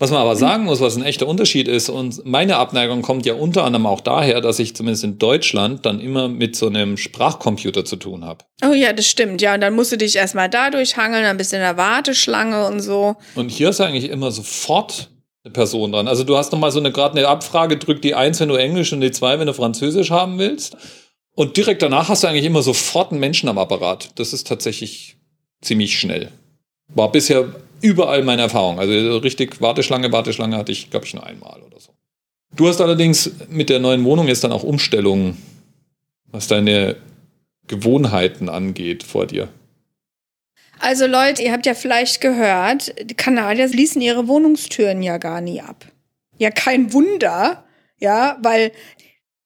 Was man aber sagen muss, was ein echter Unterschied ist, und meine Abneigung kommt ja unter anderem auch daher, dass ich zumindest in Deutschland dann immer mit so einem Sprachcomputer zu tun habe.
Oh ja, das stimmt, ja. Und dann musst du dich erstmal da durchhangeln, dann bist du in der Warteschlange und so.
Und hier ist eigentlich immer sofort eine Person dran. Also du hast nochmal so eine gerade eine Abfrage, drück die eins, wenn du Englisch und die zwei, wenn du Französisch haben willst. Und direkt danach hast du eigentlich immer sofort einen Menschen am Apparat. Das ist tatsächlich ziemlich schnell. War bisher überall meine Erfahrung. Also richtig Warteschlange, Warteschlange hatte ich, glaube ich, nur einmal oder so. Du hast allerdings mit der neuen Wohnung jetzt dann auch Umstellungen, was deine Gewohnheiten angeht vor dir.
Also Leute, ihr habt ja vielleicht gehört, die Kanadier schließen ihre Wohnungstüren ja gar nie ab. Ja, kein Wunder, ja, weil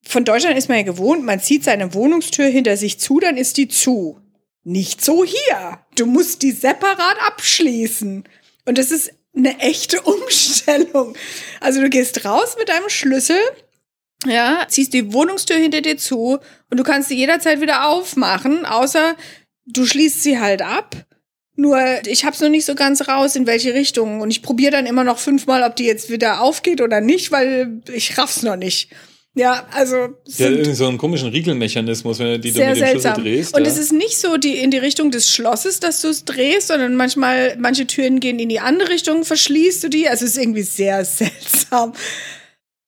von Deutschland ist man ja gewohnt, man zieht seine Wohnungstür hinter sich zu, dann ist die zu. Nicht so hier. Du musst die separat abschließen. Und das ist eine echte *laughs* Umstellung. Also du gehst raus mit deinem Schlüssel, ja, ziehst die Wohnungstür hinter dir zu und du kannst sie jederzeit wieder aufmachen, außer du schließt sie halt ab. Nur ich hab's noch nicht so ganz raus, in welche Richtung. Und ich probiere dann immer noch fünfmal, ob die jetzt wieder aufgeht oder nicht, weil ich raff's noch nicht. Ja, also
Ja, irgendwie so einen komischen Riegelmechanismus, wenn du die
sehr
mit dem
seltsam.
Schlüssel drehst.
und
ja.
es ist nicht so die in die Richtung des Schlosses, dass du es drehst, sondern manchmal manche Türen gehen in die andere Richtung, verschließt du die. Also es ist irgendwie sehr *laughs* seltsam.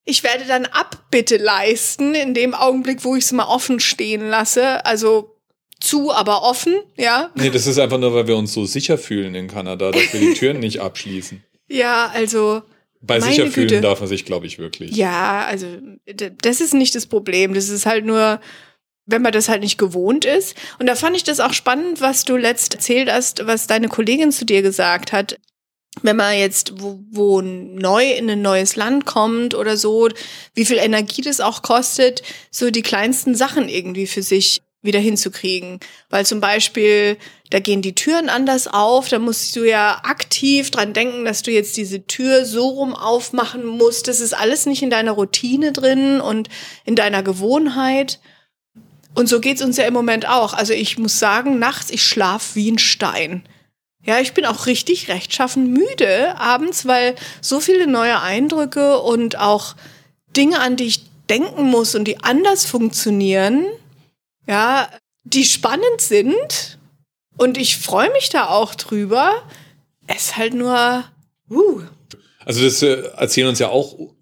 Ich werde dann Abbitte leisten in dem Augenblick, wo ich es mal offen stehen lasse. Also zu, aber offen, ja.
Nee, das ist einfach nur, weil wir uns so sicher fühlen in Kanada, dass wir die *laughs* Türen nicht abschließen.
Ja, also
Bei
Meine
sicher fühlen
Güte.
darf man sich, glaube ich, wirklich.
Ja, also das ist nicht das Problem. Das ist halt nur, wenn man das halt nicht gewohnt ist. Und da fand ich das auch spannend, was du letzt erzählt hast, was deine Kollegin zu dir gesagt hat. Wenn man jetzt wo, wo neu in ein neues Land kommt oder so, wie viel Energie das auch kostet, so die kleinsten Sachen irgendwie für sich wieder hinzukriegen. Weil zum Beispiel, da gehen die Türen anders auf, da musst du ja aktiv dran denken, dass du jetzt diese Tür so rum aufmachen musst. Das ist alles nicht in deiner Routine drin und in deiner Gewohnheit. Und so geht's uns ja im Moment auch. Also ich muss sagen, nachts, ich schlaf wie ein Stein. Ja, ich bin auch richtig rechtschaffen müde abends, weil so viele neue Eindrücke und auch Dinge, an die ich denken muss und die anders funktionieren, ja, die spannend sind. Und ich freue mich da auch drüber. Es halt nur, uh.
Also das äh, erzählen uns ja auch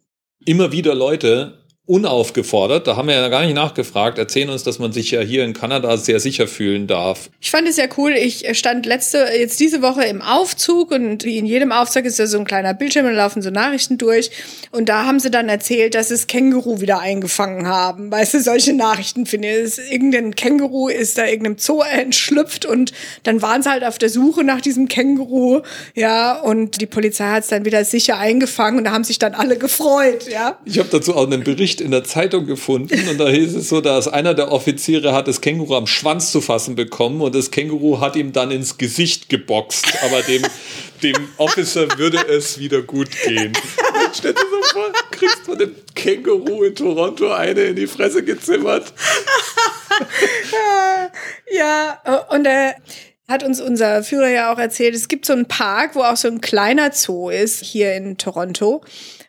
immer wieder Leute, unaufgefordert, da haben wir ja gar nicht nachgefragt, erzählen uns, dass man sich ja hier in Kanada sehr sicher fühlen darf.
Ich fand es ja cool. Ich stand letzte, jetzt diese Woche im Aufzug und wie in jedem Aufzug ist da so ein kleiner Bildschirm und laufen so Nachrichten durch. Und da haben sie dann erzählt, dass es Känguru wieder eingefangen haben. Weißt du, solche Nachrichten finde ich. Irgendein Känguru ist da irgendeinem Zoo entschlüpft und dann waren sie halt auf der Suche nach diesem Känguru. Ja, und die Polizei hat es dann wieder sicher eingefangen und da haben sich dann alle gefreut. Ja.
Ich habe dazu auch einen Bericht Bericht in der Zeitung gefunden und da hieß es so, dass einer der Offiziere hat das Känguru am Schwanz zu fassen bekommen und das Känguru hat ihm dann ins Gesicht geboxt, aber dem, dem Officer würde es wieder gut gehen. Stell dir so vor, kriegst von dem Känguru in Toronto eine in die Fresse gezimmert. *laughs*
ja, und er hat uns unser Führer ja auch erzählt, es gibt so einen Park, wo auch so ein kleiner Zoo ist, hier in Toronto.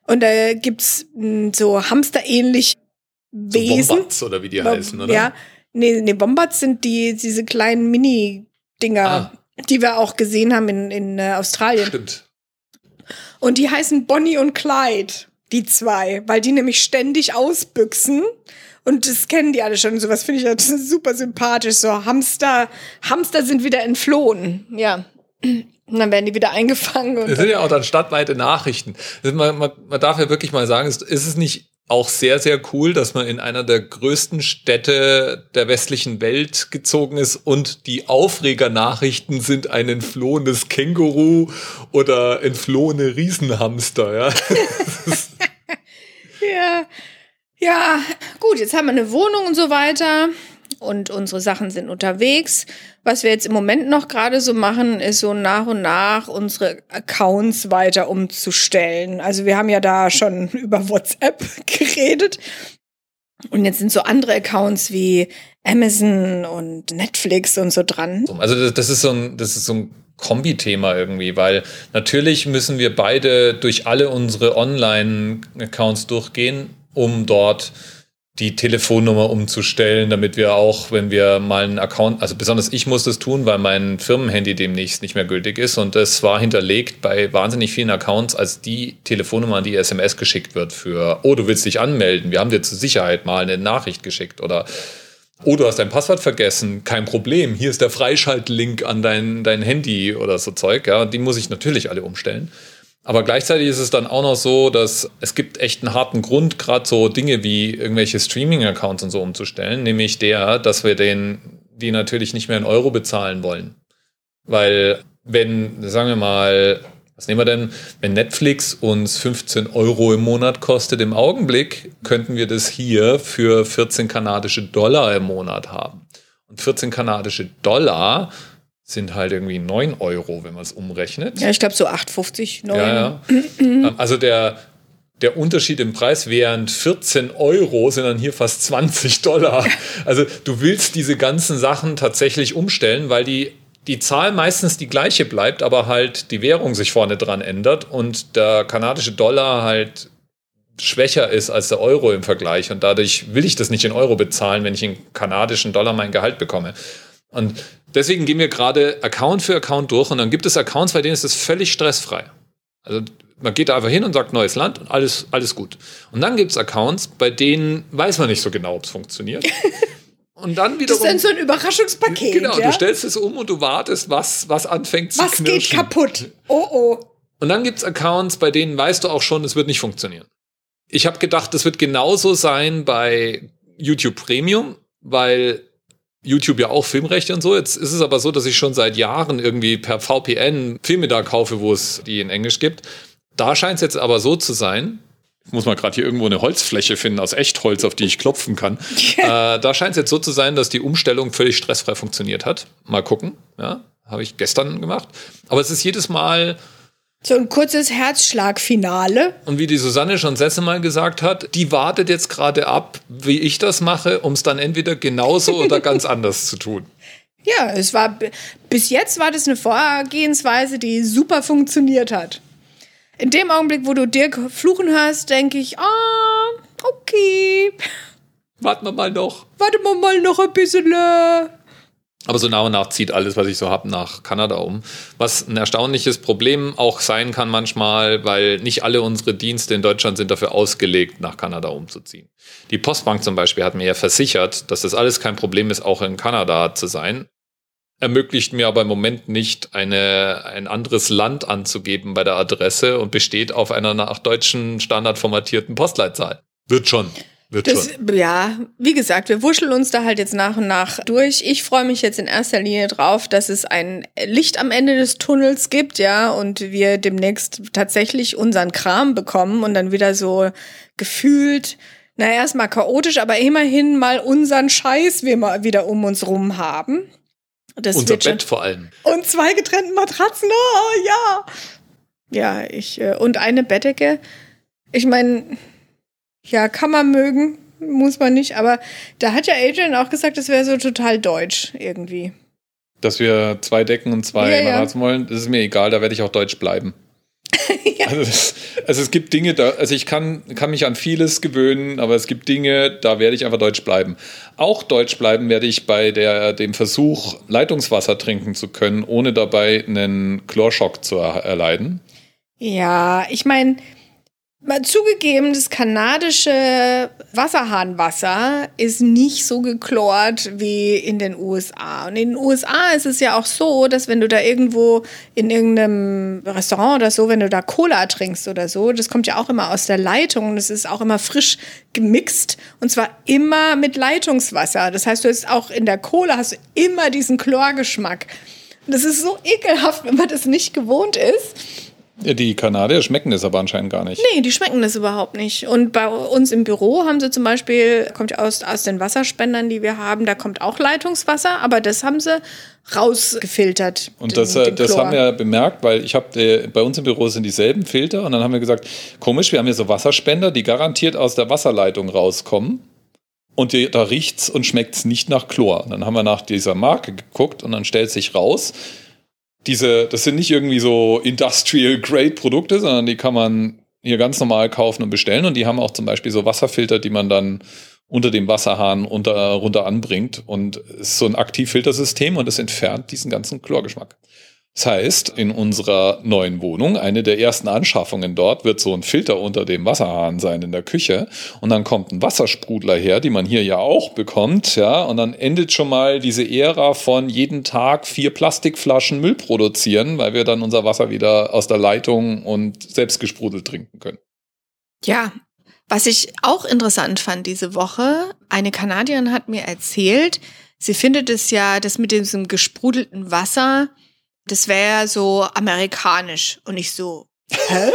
Und da gibt's hm, so hamsterähnlich Wesen. So
Bombats oder wie die heißen, oder?
Ja. Nee, nee, Bombats sind die, diese kleinen Mini-Dinger, ah. die wir auch gesehen haben in, in äh, Australien.
Stimmt.
Und die heißen Bonnie und Clyde, die zwei, weil die nämlich ständig ausbüchsen. Und das kennen die alle schon. Sowas finde ich ja *laughs* super sympathisch. So Hamster, Hamster sind wieder entflohen. Ja. Und dann werden die wieder eingefangen.
das sind ja auch dann stadtweite Nachrichten. Man, man, man darf ja wirklich mal sagen, ist, ist es nicht auch sehr, sehr cool, dass man in einer der größten Städte der westlichen Welt gezogen ist und die Aufregernachrichten sind ein entflohenes Känguru oder entflohene Riesenhamster, ja. *laughs*
ja. Ja, gut, jetzt haben wir eine Wohnung und so weiter und unsere Sachen sind unterwegs. Was wir jetzt im Moment noch gerade so machen, ist so nach und nach unsere Accounts weiter umzustellen. Also wir haben ja da schon *laughs* über WhatsApp *laughs* geredet. Und jetzt sind so andere Accounts wie Amazon und Netflix und so dran.
Also das ist so ein, das ist so ein Kombi-Thema irgendwie, weil natürlich müssen wir beide durch alle unsere Online-Accounts durchgehen, um dort die Telefonnummer umzustellen, damit wir auch, wenn wir mal einen Account, also besonders ich muss das tun, weil mein Firmenhandy demnächst nicht mehr gültig ist. Und das war hinterlegt bei wahnsinnig vielen Accounts als die Telefonnummer, an die SMS geschickt wird für, oh, du willst dich anmelden, wir haben dir zur Sicherheit mal eine Nachricht geschickt oder oh, du hast dein Passwort vergessen, kein Problem, hier ist der Freischaltlink an dein, dein Handy oder so Zeug, ja, die muss ich natürlich alle umstellen. Aber gleichzeitig ist es dann auch noch so, dass es gibt echt einen harten Grund, gerade so Dinge wie irgendwelche Streaming-Accounts und so umzustellen, nämlich der, dass wir den, die natürlich nicht mehr in Euro bezahlen wollen. Weil wenn, sagen wir mal, was nehmen wir denn, wenn Netflix uns 15 Euro im Monat kostet im Augenblick, könnten wir das hier für 14 kanadische Dollar im Monat haben. Und 14 kanadische Dollar sind halt irgendwie 9 Euro, wenn man es umrechnet.
Ja, ich glaube so 8,50, 9.
Ja, ja. Ähm, also der, der Unterschied im Preis während 14 Euro sind dann hier fast 20 Dollar. Also du willst diese ganzen Sachen tatsächlich umstellen, weil die, die Zahl meistens die gleiche bleibt, aber halt die Währung sich vorne dran ändert und der kanadische Dollar halt schwächer ist als der Euro im Vergleich. Und dadurch will ich das nicht in Euro bezahlen, wenn ich in kanadischen Dollar mein Gehalt bekomme. Und deswegen gehen wir gerade Account für Account durch und dann gibt es Accounts, bei denen ist es völlig stressfrei. Also man geht da einfach hin und sagt neues Land und alles, alles gut. Und dann gibt es Accounts, bei denen weiß man nicht so genau, ob es funktioniert. *laughs* Und dann wiederum.
Das ist dann so ein Überraschungspaket.
Genau,
ja?
du stellst es um und du wartest, was, was anfängt zu
was knirschen. Was geht kaputt? Oh oh.
Und dann gibt es Accounts, bei denen weißt du auch schon, es wird nicht funktionieren. Ich habe gedacht, es wird genauso sein bei YouTube Premium weil YouTube ja auch Filmrechte und so. Jetzt ist es aber so, dass ich schon seit Jahren irgendwie per VPN Filme da kaufe, wo es die in Englisch gibt. Da scheint es jetzt aber so zu sein. Ich muss mal gerade hier irgendwo eine Holzfläche finden aus Echtholz, auf die ich klopfen kann. *laughs* äh, da scheint es jetzt so zu sein, dass die Umstellung völlig stressfrei funktioniert hat. Mal gucken. Ja, habe ich gestern gemacht. Aber es ist jedes Mal
so ein kurzes Herzschlagfinale.
Und wie die Susanne schon Sesse mal gesagt hat, die wartet jetzt gerade ab, wie ich das mache, um es dann entweder genauso oder ganz *laughs* anders zu tun.
Ja, es war bis jetzt war das eine Vorgehensweise, die super funktioniert hat. In dem Augenblick, wo du Dirk fluchen hörst, denke ich, ah, okay.
Warten wir mal noch.
Warten wir mal noch ein bisschen.
Aber so nach und nach zieht alles, was ich so habe, nach Kanada um. Was ein erstaunliches Problem auch sein kann manchmal, weil nicht alle unsere Dienste in Deutschland sind dafür ausgelegt, nach Kanada umzuziehen. Die Postbank zum Beispiel hat mir ja versichert, dass das alles kein Problem ist, auch in Kanada zu sein. Ermöglicht mir aber im Moment nicht, eine, ein anderes Land anzugeben bei der Adresse und besteht auf einer nach deutschen Standard formatierten Postleitzahl. Wird schon. Wird
das, schon. Ja, wie gesagt, wir wuscheln uns da halt jetzt nach und nach durch. Ich freue mich jetzt in erster Linie drauf, dass es ein Licht am Ende des Tunnels gibt, ja, und wir demnächst tatsächlich unseren Kram bekommen und dann wieder so gefühlt, na erstmal chaotisch, aber immerhin mal unseren Scheiß wir mal wieder um uns rum haben.
Das Unser Bett vor allem.
Und zwei getrennte Matratzen, oh ja. Ja, ich, äh, und eine Bettdecke. Ich meine, ja, kann man mögen, muss man nicht, aber da hat ja Adrian auch gesagt, das wäre so total deutsch irgendwie.
Dass wir zwei Decken und zwei ja, ja. wollen, das ist mir egal, da werde ich auch deutsch bleiben. *laughs* ja. also, also, es gibt Dinge, da, also ich kann, kann mich an vieles gewöhnen, aber es gibt Dinge, da werde ich einfach deutsch bleiben. Auch deutsch bleiben werde ich bei der, dem Versuch, Leitungswasser trinken zu können, ohne dabei einen Chlorschock zu erleiden.
Ja, ich meine, Mal zugegeben, das kanadische Wasserhahnwasser ist nicht so geklort wie in den USA. Und in den USA ist es ja auch so, dass wenn du da irgendwo in irgendeinem Restaurant oder so, wenn du da Cola trinkst oder so, das kommt ja auch immer aus der Leitung und es ist auch immer frisch gemixt und zwar immer mit Leitungswasser. Das heißt, du hast auch in der Cola hast du immer diesen Chlorgeschmack. Und das ist so ekelhaft, wenn man das nicht gewohnt ist.
Die Kanadier schmecken das aber anscheinend gar nicht.
Nee, die schmecken das überhaupt nicht. Und bei uns im Büro haben sie zum Beispiel, kommt aus, aus den Wasserspendern, die wir haben, da kommt auch Leitungswasser, aber das haben sie rausgefiltert.
Und den, das, äh, den das haben wir bemerkt, weil ich habe äh, bei uns im Büro sind dieselben Filter und dann haben wir gesagt, komisch, wir haben hier so Wasserspender, die garantiert aus der Wasserleitung rauskommen. Und die, da riecht's und schmeckt's nicht nach Chlor. Und dann haben wir nach dieser Marke geguckt und dann stellt sich raus, diese, das sind nicht irgendwie so Industrial Grade Produkte, sondern die kann man hier ganz normal kaufen und bestellen. Und die haben auch zum Beispiel so Wasserfilter, die man dann unter dem Wasserhahn unter, runter anbringt. Und es ist so ein Aktivfiltersystem und es entfernt diesen ganzen Chlorgeschmack. Das heißt, in unserer neuen Wohnung, eine der ersten Anschaffungen dort, wird so ein Filter unter dem Wasserhahn sein in der Küche. Und dann kommt ein Wassersprudler her, die man hier ja auch bekommt, ja. Und dann endet schon mal diese Ära von jeden Tag vier Plastikflaschen Müll produzieren, weil wir dann unser Wasser wieder aus der Leitung und selbst gesprudelt trinken können.
Ja, was ich auch interessant fand diese Woche, eine Kanadierin hat mir erzählt, sie findet es ja, das mit diesem gesprudelten Wasser, das wäre so amerikanisch. Und ich so, hä?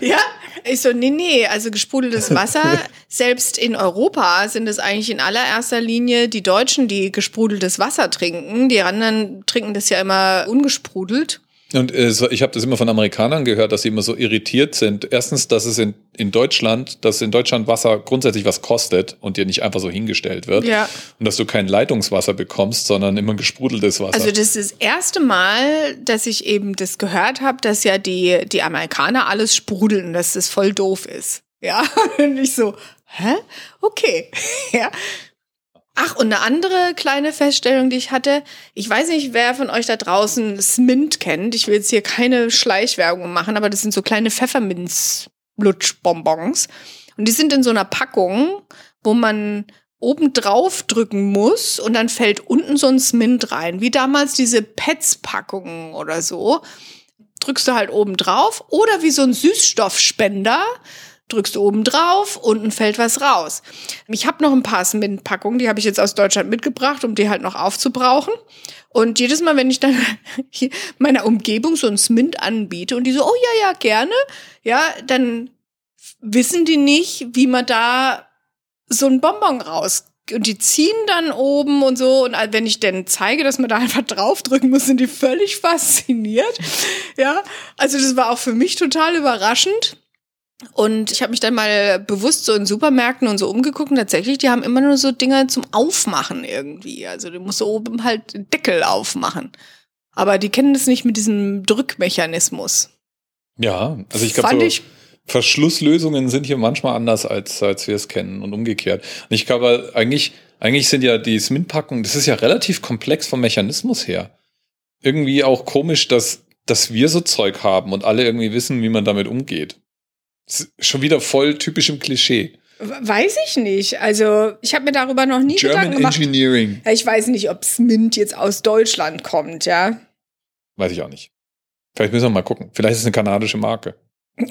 *laughs* ja, ich so, nee, nee, also gesprudeltes Wasser, *laughs* selbst in Europa sind es eigentlich in allererster Linie die Deutschen, die gesprudeltes Wasser trinken. Die anderen trinken das ja immer ungesprudelt.
Und äh, ich habe das immer von Amerikanern gehört, dass sie immer so irritiert sind. Erstens, dass es in, in Deutschland, dass in Deutschland Wasser grundsätzlich was kostet und dir nicht einfach so hingestellt wird. Ja. Und dass du kein Leitungswasser bekommst, sondern immer gesprudeltes Wasser.
Also das ist das erste Mal, dass ich eben das gehört habe, dass ja die, die Amerikaner alles sprudeln dass das voll doof ist. Ja, *laughs* und ich so, hä? Okay. *laughs* ja. Ach, und eine andere kleine Feststellung, die ich hatte, ich weiß nicht, wer von euch da draußen Smint kennt. Ich will jetzt hier keine Schleichwerbung machen, aber das sind so kleine Pfefferminz-Lutschbonbons. Und die sind in so einer Packung, wo man oben drauf drücken muss und dann fällt unten so ein Smint rein, wie damals diese Pets-Packungen oder so. Drückst du halt oben drauf oder wie so ein Süßstoffspender drückst du oben drauf, unten fällt was raus. Ich habe noch ein paar Smint-Packungen, die habe ich jetzt aus Deutschland mitgebracht, um die halt noch aufzubrauchen. Und jedes Mal, wenn ich dann *laughs* hier meiner Umgebung so ein Smint anbiete und die so, oh ja, ja, gerne, ja, dann wissen die nicht, wie man da so ein Bonbon raus und die ziehen dann oben und so. Und wenn ich denn zeige, dass man da einfach draufdrücken muss, sind die völlig fasziniert. Ja, also das war auch für mich total überraschend. Und ich habe mich dann mal bewusst so in Supermärkten und so umgeguckt und tatsächlich, die haben immer nur so Dinger zum Aufmachen irgendwie. Also du musst oben halt den Deckel aufmachen. Aber die kennen das nicht mit diesem Drückmechanismus.
Ja, also ich glaube, so Verschlusslösungen sind hier manchmal anders, als, als wir es kennen und umgekehrt. Und ich glaube, eigentlich, eigentlich sind ja die Smint-Packungen, das ist ja relativ komplex vom Mechanismus her. Irgendwie auch komisch, dass, dass wir so Zeug haben und alle irgendwie wissen, wie man damit umgeht. Schon wieder voll typisch im Klischee.
Weiß ich nicht. Also, ich habe mir darüber noch nie
German
Gedanken gemacht.
Engineering.
Ich weiß nicht, ob Smint jetzt aus Deutschland kommt, ja.
Weiß ich auch nicht. Vielleicht müssen wir mal gucken. Vielleicht ist es eine kanadische Marke. *laughs*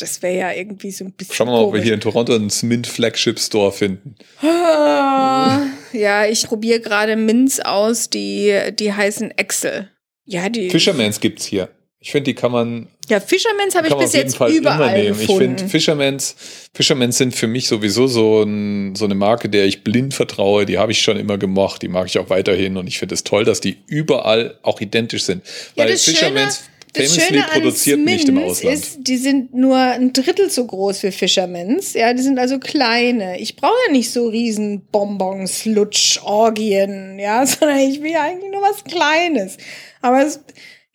das wäre ja irgendwie so ein bisschen.
Schauen wir mal, ob wir hier in Toronto einen Smint Flagship Store finden.
Ah, ja, ich probiere gerade Mints aus, die, die heißen Excel. Ja, die.
Fishermans gibt's hier. Ich finde, die kann man.
Ja, Fishermans habe ich bis jetzt Fall überall gefunden.
Ich finde, Fishermans, Fishermans sind für mich sowieso so, ein, so eine Marke, der ich blind vertraue. Die habe ich schon immer gemocht. Die mag ich auch weiterhin. Und ich finde es toll, dass die überall auch identisch sind.
Ja, Weil Fishermans Schöne das Famously produziert Smins nicht im Ausland. Ist, die sind nur ein Drittel so groß wie Fishermans. Ja, die sind also kleine. Ich brauche ja nicht so riesen Bonbons, Lutsch, Orgien, ja, *laughs* sondern ich will ja eigentlich nur was Kleines. Aber es,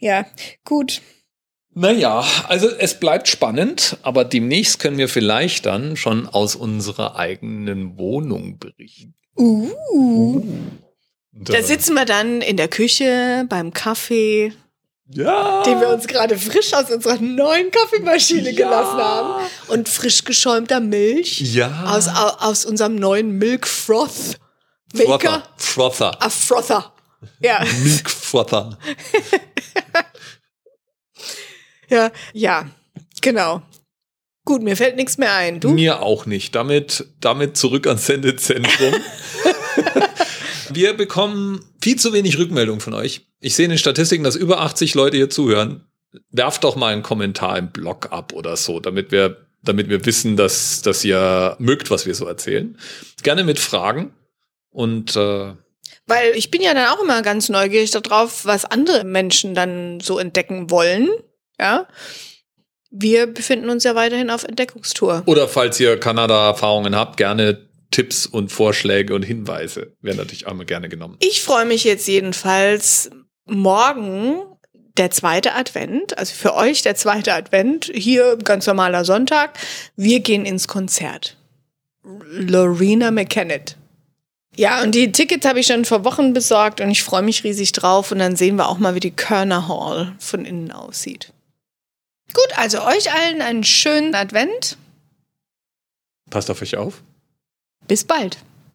ja, gut.
Naja, also es bleibt spannend, aber demnächst können wir vielleicht dann schon aus unserer eigenen Wohnung berichten.
Uh. uh. Da sitzen wir dann in der Küche beim Kaffee
ja.
Den wir uns gerade frisch aus unserer neuen Kaffeemaschine ja. gelassen haben. Und frisch geschäumter Milch.
Ja.
Aus, aus unserem neuen Milk Froth.
Maker. Frother.
A Frother. Ja.
Milk Frother. *laughs*
ja, ja, genau. Gut, mir fällt nichts mehr ein. Du?
Mir auch nicht. Damit, damit zurück ans Sendezentrum. *laughs* Wir bekommen viel zu wenig Rückmeldung von euch. Ich sehe in den Statistiken, dass über 80 Leute hier zuhören. Werft doch mal einen Kommentar im Blog ab oder so, damit wir, damit wir wissen, dass, dass ihr mögt, was wir so erzählen. Gerne mit Fragen und äh,
weil ich bin ja dann auch immer ganz neugierig darauf, was andere Menschen dann so entdecken wollen. Ja. Wir befinden uns ja weiterhin auf Entdeckungstour.
Oder falls ihr Kanada-Erfahrungen habt, gerne Tipps und Vorschläge und Hinweise werden natürlich auch immer gerne genommen.
Ich freue mich jetzt jedenfalls morgen der zweite Advent, also für euch der zweite Advent, hier ganz normaler Sonntag. Wir gehen ins Konzert. Lorena McKennitt. Ja, und die Tickets habe ich schon vor Wochen besorgt und ich freue mich riesig drauf. Und dann sehen wir auch mal, wie die Körner Hall von innen aussieht. Gut, also euch allen einen schönen Advent.
Passt auf euch auf.
Bis bald.